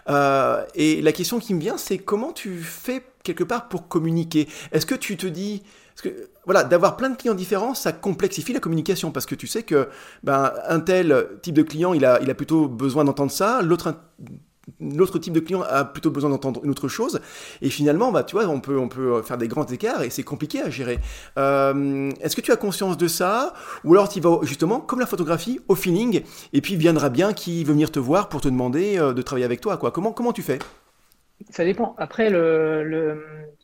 Euh, et la question qui me vient, c'est comment tu fais quelque part pour communiquer? Est-ce que tu te dis, voilà, d'avoir plein de clients différents, ça complexifie la communication parce que tu sais que ben, un tel type de client, il a, il a plutôt besoin d'entendre ça, l'autre L'autre type de client a plutôt besoin d'entendre une autre chose. Et finalement, bah, tu vois, on peut, faire des grands écarts et c'est compliqué à gérer. Euh, est-ce que tu as conscience de ça? Ou alors tu vas justement, comme la photographie, au feeling, et puis viendra bien qui veut venir te voir pour te demander euh, de travailler avec toi. Quoi. Comment tu fais? Ça dépend. Après,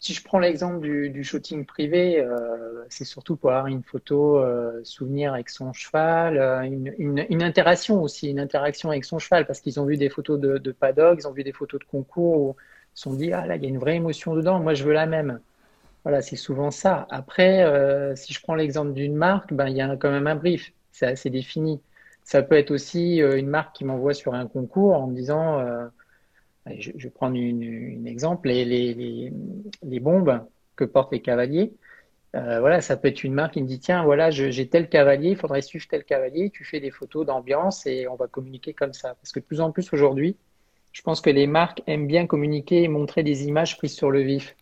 si je prends l'exemple du, shooting privé, euh, c'est surtout pour avoir une photo euh, souvenir avec son cheval, euh, une, interaction aussi, une interaction avec son cheval, parce qu'ils ont vu des photos de, de paddock, ils ont vu des photos de concours où ils se sont dit ah là il y a une vraie émotion dedans, moi je veux la même. Voilà, c'est souvent ça. Après, si je prends l'exemple d'une marque, ben il y a quand même un brief, c'est défini. Ça peut être aussi une marque qui m'envoie sur un concours en me disant je, vais prendre un exemple, les, bombes que portent les cavaliers. Euh, voilà, ça peut être une marque qui me dit tiens, voilà, j'ai tel cavalier, il faudrait suivre tel cavalier. Tu fais des photos d'ambiance et on va communiquer comme ça. Parce que de plus en plus aujourd'hui, je pense que les marques aiment bien communiquer et montrer des images prises sur le vif.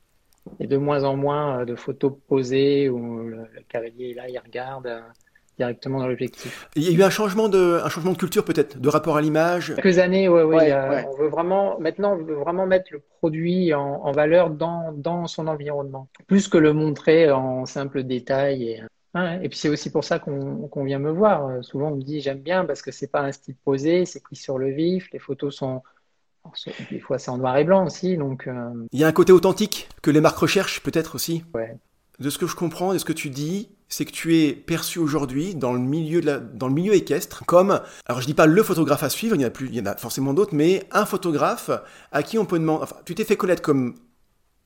Et de moins en moins euh, de photos posées où le, cavalier est là, il regarde. Directement dans l'objectif. Il y a eu un changement de, un changement de culture peut-être, de rapport à l'image? Quelques années, ouais, ouais, On veut vraiment, maintenant, on veut vraiment mettre le produit en, valeur dans, dans son environnement, plus que le montrer en simple détail. Et, et puis c'est aussi pour ça qu'on vient me voir. Souvent on me dit j'aime bien parce que c'est pas un style posé, c'est pris sur le vif, les photos sont des fois c'est en noir et blanc aussi, donc. Euh, Il y a un côté authentique que les marques recherchent peut-être aussi? Ouais. De ce que je comprends, de ce que tu dis, c'est que tu es perçu aujourd'hui dans le milieu dans le milieu équestre comme, alors je dis pas le photographe à suivre, il y en a plus, il y en a forcément d'autres, mais un photographe à qui on peut demander, enfin, tu t'es fait connaître comme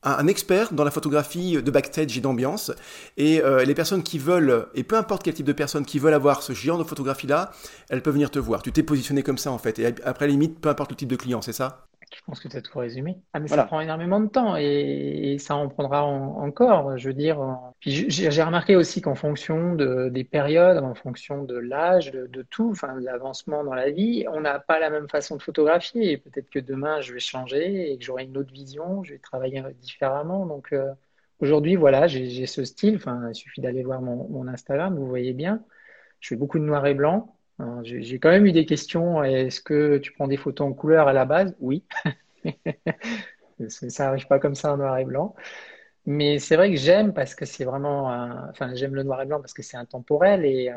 un, expert dans la photographie de backstage et d'ambiance. Et euh, les personnes qui veulent, et peu importe quel type de personnes qui veulent avoir ce genre de photographie-là, elles peuvent venir te voir. Tu t'es positionné comme ça en fait. Et après, limite, peu importe le type de client, c'est ça? Je pense que tu as tout résumé. Ah, mais ça prend énormément de temps et, ça en prendra encore. Je veux dire, j'ai remarqué aussi qu'en fonction de, des périodes, en fonction de l'âge, de, tout, enfin, de l'avancement dans la vie, on n'a pas la même façon de photographier. Et peut-être que demain, je vais changer et que j'aurai une autre vision, je vais travailler différemment. Donc, euh, aujourd'hui, voilà, j'ai ce style. Enfin, il suffit d'aller voir mon, mon Instagram, vous voyez bien. Je fais beaucoup de noir et blanc. J'ai quand même eu des questions. Est-ce que tu prends des photos en couleur à la base? Oui. ça n'arrive pas comme ça en noir et blanc. Mais c'est vrai que j'aime parce que c'est vraiment. Enfin, j'aime le noir et blanc parce que c'est intemporel et,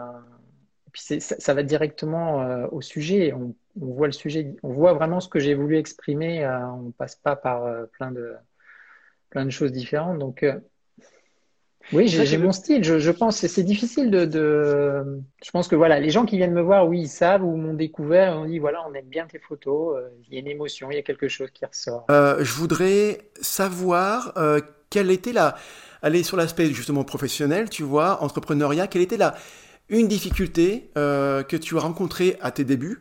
puis ça, va directement euh, au sujet. On, voit le sujet, on voit vraiment ce que j'ai voulu exprimer. Euh, on passe pas par euh, plein de plein de choses différentes. Donc oui, j'ai mon style. Je, je pense c'est difficile de, de, Je pense que voilà, les gens qui viennent me voir, oui, ils savent ou m'ont découvert. On dit voilà, on aime bien tes photos. Euh, il y a une émotion, il y a quelque chose qui ressort. Euh, je voudrais savoir euh, quelle était la aller sur l'aspect justement professionnel, tu vois, entrepreneuriat, quelle était la une difficulté que tu as rencontrée à tes débuts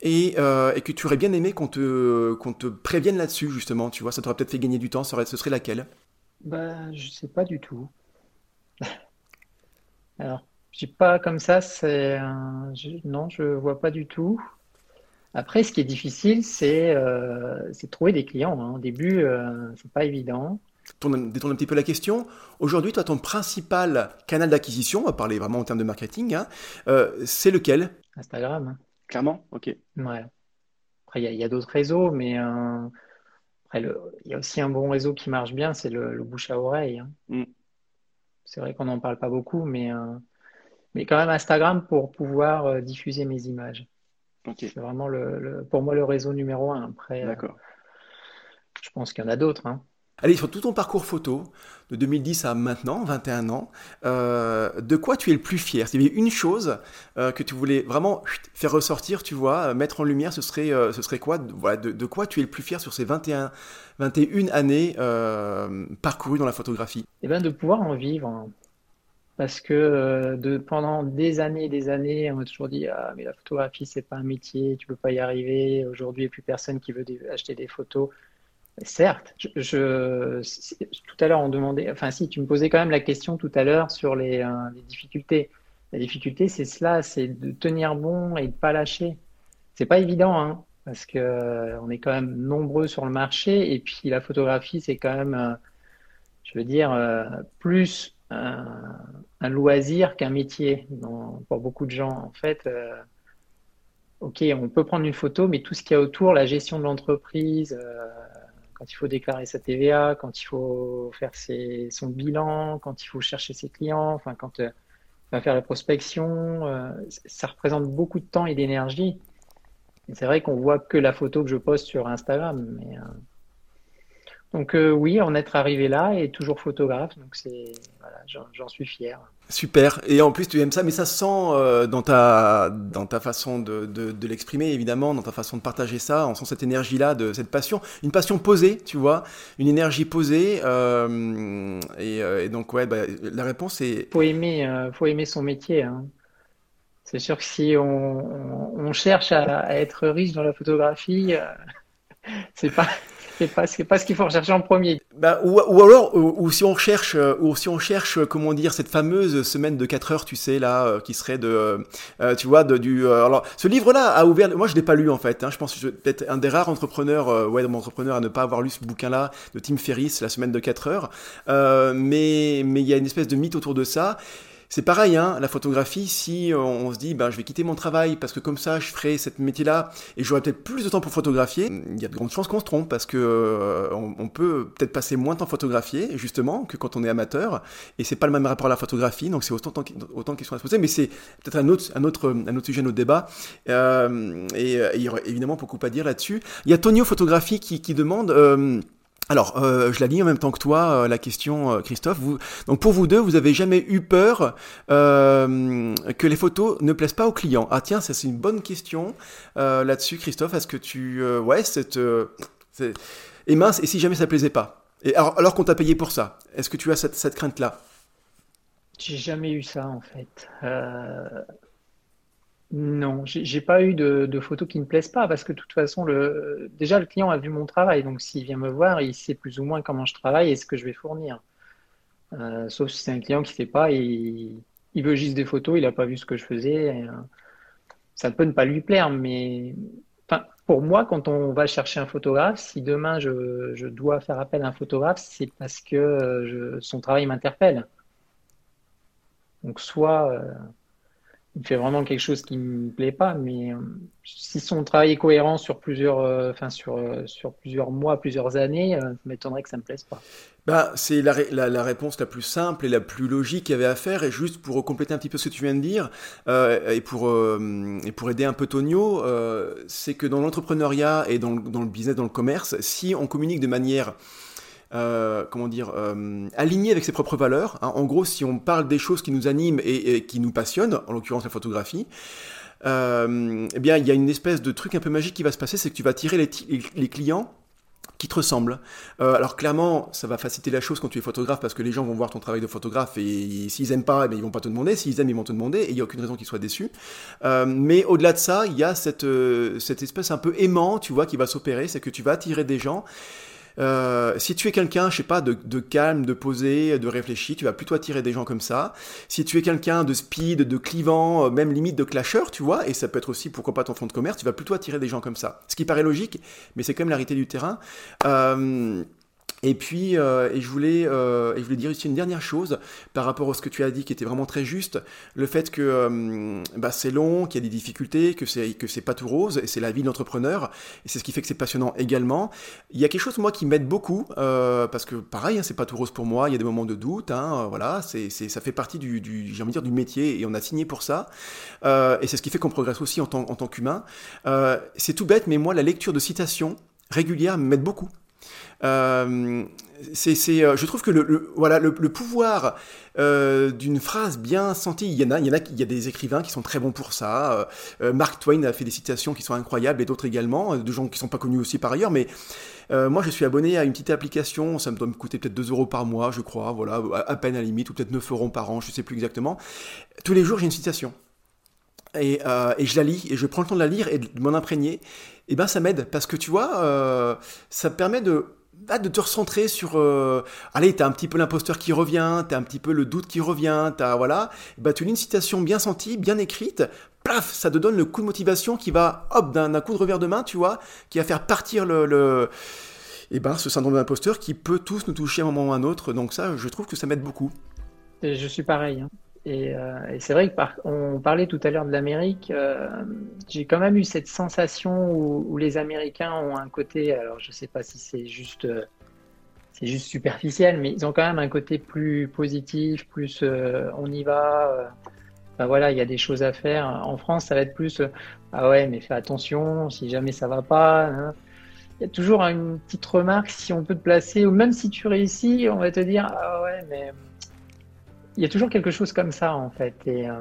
et, que tu aurais bien aimé qu'on te, qu'on te prévienne là-dessus, justement, tu vois, ça t'aurait peut-être fait gagner du temps, ce serait laquelle? Bah, Je sais pas du tout. Alors, je dis pas comme ça, c'est non, je vois pas du tout. Après, ce qui est difficile, c'est euh, de trouver des clients. Hein. Au début, euh, c'est pas évident. Détourne un petit peu la question. Aujourd'hui, toi, ton principal canal d'acquisition, on va parler vraiment en termes de marketing, hein, euh, c'est lequel? Instagram. Hein. Clairement, ok. Ouais. Après, il y a, d'autres réseaux, mais euh, après, il y a aussi un bon réseau qui marche bien, c'est le, bouche à oreille. Hein. Mm. C'est vrai qu'on n'en parle pas beaucoup, mais, euh, mais quand même Instagram pour pouvoir euh, diffuser mes images. C'est vraiment le, pour moi le réseau numéro un. Après, D'accord. je pense qu'il y en a d'autres. Hein. Allez, sur tout ton parcours photo, de 2010 à maintenant, 21 ans, euh, de quoi tu es le plus fier? S'il y avait une chose euh, que tu voulais vraiment faire ressortir, tu vois, euh, mettre en lumière, ce serait, ce serait quoi? De, quoi tu es le plus fier sur ces 21, 21 années parcourues dans la photographie? Eh bien, de pouvoir en vivre. Hein. Parce que de, pendant des années et des années, on m'a toujours dit Ah, mais la photographie, c'est pas un métier, tu peux pas y arriver. Aujourd'hui, il n'y a plus personne qui veut acheter des photos. Certes, je, tout à l'heure on demandait, enfin si, tu me posais quand même la question tout à l'heure sur les, euh, difficultés. La difficulté, c'est cela, c'est de tenir bon et de pas lâcher. C'est pas évident, hein, parce que euh, on est quand même nombreux sur le marché et puis la photographie, c'est quand même, euh, je veux dire, plus un, loisir qu'un métier pour beaucoup de gens. En fait, ok, on peut prendre une photo, mais tout ce qu'il y a autour, la gestion de l'entreprise quand il faut déclarer sa TVA, quand il faut faire son bilan, quand il faut chercher ses clients, enfin quand euh, va faire la prospection, euh, ça représente beaucoup de temps et d'énergie. C'est vrai qu'on voit que la photo que je poste sur Instagram, mais euh, donc euh, oui, en être arrivé là et toujours photographe, donc c'est j'en suis fier. Super. Et en plus, tu aimes ça, mais ça sent euh, dans ta dans ta façon de, de, l'exprimer, évidemment, dans ta façon de partager ça. On sent cette énergie-là, de cette passion, une passion posée, tu vois, une énergie posée. Euh, et, donc ouais, bah, la réponse est. Faut aimer, faut aimer son métier. Hein. C'est sûr que si on, on, cherche à, à, être riche dans la photographie, c'est pas c'est pas, pas ce qu'il faut rechercher en premier. Bah, ou, alors, ou, si on cherche, euh, ou si on cherche, euh, comment dire, cette fameuse semaine de 4 heures, tu sais, là, euh, qui serait de, tu vois, de, du. alors, ce livre-là a ouvert. Moi, je l'ai pas lu en fait. Hein, je pense que je peut-être un des rares entrepreneurs, ouais, entrepreneurs à ne pas avoir lu ce bouquin-là de Tim Ferriss, la semaine de 4 heures. mais, mais il y a une espèce de mythe autour de ça. C'est pareil, hein, la photographie, si on, se dit, ben, je vais quitter mon travail parce que comme ça, je ferai cette métier-là et j'aurai peut-être plus de temps pour photographier, il y a de grandes chances qu'on se trompe parce que euh, on, peut peut-être passer moins de temps photographier, justement, que quand on est amateur. Et c'est pas le même rapport à la photographie, donc c'est autant, autant de questions à se poser, mais c'est peut-être un autre, un, autre, un autre sujet, un autre débat. Euh, et, il y aurait évidemment beaucoup à dire là-dessus. Il y a Tonio Photographie qui, qui demande... Euh, alors, euh, je la dis en même temps que toi, euh, la question, euh, Christophe. Donc pour vous deux, vous avez jamais eu peur que les photos ne plaisent pas aux clients? Ah tiens, c'est une bonne question là-dessus, Christophe. Est-ce que tu, ouais, cette, et mince, et si jamais ça plaisait pas? Alors qu'on t'a payé pour ça, est-ce que tu as cette, cette crainte-là? J'ai jamais eu ça en fait. Non, j'ai pas eu de, photos qui ne plaisent pas parce que de toute façon, déjà le client a vu mon travail, donc s'il vient me voir, il sait plus ou moins comment je travaille et ce que je vais fournir. Euh, sauf si c'est un client qui ne sait pas, il, il veut juste des photos, il n'a pas vu ce que je faisais. Euh, ça peut ne pas lui plaire, mais pour moi, quand on va chercher un photographe, si demain je, dois faire appel à un photographe, c'est parce que euh, son travail m'interpelle. Donc soit il fait vraiment quelque chose qui me plaît pas, mais euh, si son travail est cohérent sur plusieurs, euh, enfin sur, euh, sur plusieurs mois, plusieurs années, ça m'étonnerait que ça me plaise pas. Bah, c'est la, la, réponse la plus simple et la plus logique qu'il y avait à faire. Et juste pour compléter un petit peu ce que tu viens de dire, et, pour, et pour aider un peu Tonio, c'est que dans l'entrepreneuriat et dans, dans, le business, dans le commerce, si on communique de manière euh, comment dire, euh, aligné avec ses propres valeurs. Hein. En gros, si on parle des choses qui nous animent et, qui nous passionnent, en l'occurrence la photographie, euh, eh bien, il y a une espèce de truc un peu magique qui va se passer, c'est que tu vas tirer les, clients qui te ressemble. Euh, alors clairement, ça va faciliter la chose quand tu es photographe parce que les gens vont voir ton travail de photographe et s'ils aiment pas, eh bien, ils vont pas te demander. S'ils aiment, ils vont te demander et il n'y a aucune raison qu'ils soient déçus. Mais au-delà de ça, il y a cette, cette espèce un peu aimant, tu vois, qui va s'opérer, c'est que tu vas attirer des gens euh, si tu es quelqu'un, je sais pas, de, calme, de posé, de réfléchi, tu vas plutôt attirer des gens comme ça. Si tu es quelqu'un de speed, de clivant, euh, même limite de clasheur, tu vois, et ça peut être aussi pourquoi pas ton fond de commerce, tu vas plutôt attirer des gens comme ça. Ce qui paraît logique, mais c'est quand même la réalité du terrain. Euh, et puis, euh, et je voulais, euh, et je voulais dire ici une dernière chose par rapport à ce que tu as dit, qui était vraiment très juste, le fait que euh, bah, c'est long, qu'il y a des difficultés, que c'est que c'est pas tout rose, et c'est la vie d'entrepreneur, et c'est ce qui fait que c'est passionnant également. Il y a quelque chose moi qui m'aide beaucoup, parce que pareil, hein, c'est pas tout rose pour moi. Il y a des moments de doute, hein, voilà, c'est, ça fait partie du, du j'ai envie de dire du métier, et on a signé pour ça, et c'est ce qui fait qu'on progresse aussi en tant, en tant qu'humain. c'est tout bête, mais moi la lecture de citations régulières m'aide beaucoup. Euh, c'est, euh, je trouve que le, voilà, le, pouvoir euh, d'une phrase bien sentie, il y en a, il y en a, il y a des écrivains qui sont très bons pour ça. Mark Twain a fait des citations qui sont incroyables et d'autres également, de gens qui sont pas connus aussi par ailleurs, mais moi, je suis abonné à une petite application, ça me doit me coûter peut-être 2 euros par mois, je crois, voilà, à peine à la limite, ou peut-être 9 euros par an, je sais plus exactement. Tous les jours, j'ai une citation. Et, et, je la lis, et je prends le temps de la lire et de m'en imprégner. Et ben, ça m'aide, parce que tu vois, ça permet de de te recentrer sur euh, allez t'as un petit peu l'imposteur qui revient t'as un petit peu le doute qui revient t'as voilà. Bah tu lis une citation bien sentie bien écrite plaf ça te donne le coup de motivation qui va hop d'un coup de revers de main tu vois qui va faire partir le, et ben ce syndrome d'imposteur qui peut tous nous toucher à un moment ou à un autre. Donc ça je trouve que ça m'aide beaucoup. Et je suis pareil hein. Euh, et, c'est vrai que on parlait tout à l'heure de l'Amérique. Euh, j'ai quand même eu cette sensation où, les Américains ont un côté, alors je sais pas si c'est juste, euh, c'est juste superficiel, mais ils ont quand même un côté plus positif, plus on y va. ben voilà, il y a des choses à faire. En France, ça va être plus ah ouais, mais fais attention, si jamais ça va pas. Hein. Il y a toujours une petite remarque si on peut te placer, ou même si tu réussis, on va te dire ah ouais, mais il y a toujours quelque chose comme ça en fait. Et, euh,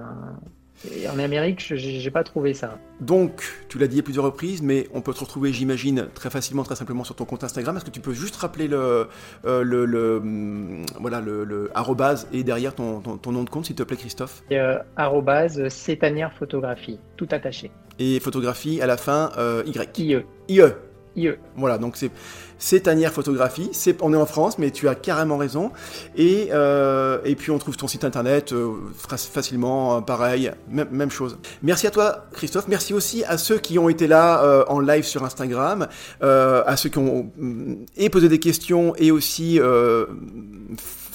en Amérique, je n'ai pas trouvé ça. Donc, tu l'as dit à plusieurs reprises, mais on peut te retrouver, j'imagine, très facilement, très simplement sur ton compte Instagram. Est-ce que tu peux juste rappeler le, euh, le, le, hum, voilà, le, le arrobase et derrière ton, ton, nom de compte, s'il te plaît, Christophe? Euh, Arrobase, photographie, tout attaché. Et photographie à la fin, euh, Y. IE. IE. IE. Voilà, donc c'est c'est Tanière Photographie. On est en France, mais tu as carrément raison. Et, euh, puis on trouve ton site internet euh, facilement, euh, pareil, même, chose. Merci à toi, Christophe. Merci aussi à ceux qui ont été là en live sur Instagram, à ceux qui ont et posé des questions et aussi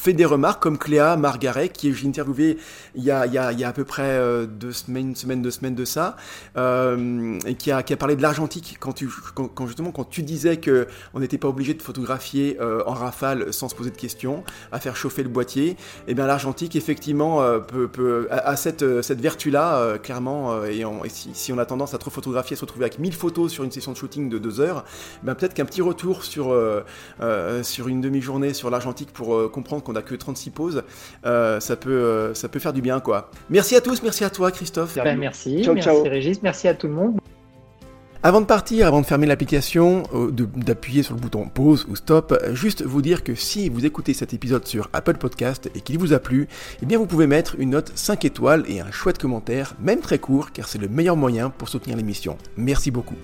fait des remarques comme Cléa Margaret, qui j'ai interviewé il y, a, il, y a, à peu près euh, deux semaines, une semaine, deux semaines de ça, euh, et qui a, parlé de l'argentique quand, tu, disais que on n'était pas obligé de photographier euh, en rafale sans se poser de questions, à faire chauffer le boîtier. Et eh bien l'argentique effectivement a, cette, vertu-là clairement, et, si, on a tendance à trop photographier, à se retrouver avec 1000 photos sur une session de shooting de deux heures, eh peut-être qu'un petit retour sur sur une demi-journée sur l'argentique pour comprendre on n'a que 36 pauses, euh, ça, peut, euh, ça peut faire du bien, quoi. Merci à tous, merci à toi, Christophe. Ben, merci, merci Régis, merci à tout le monde. Avant de partir, avant de fermer l'application, euh, d'appuyer sur le bouton pause ou stop, juste vous dire que si vous écoutez cet épisode sur Apple Podcast et qu'il vous a plu, eh bien vous pouvez mettre une note 5 étoiles et un chouette commentaire, même très court, car c'est le meilleur moyen pour soutenir l'émission. Merci beaucoup.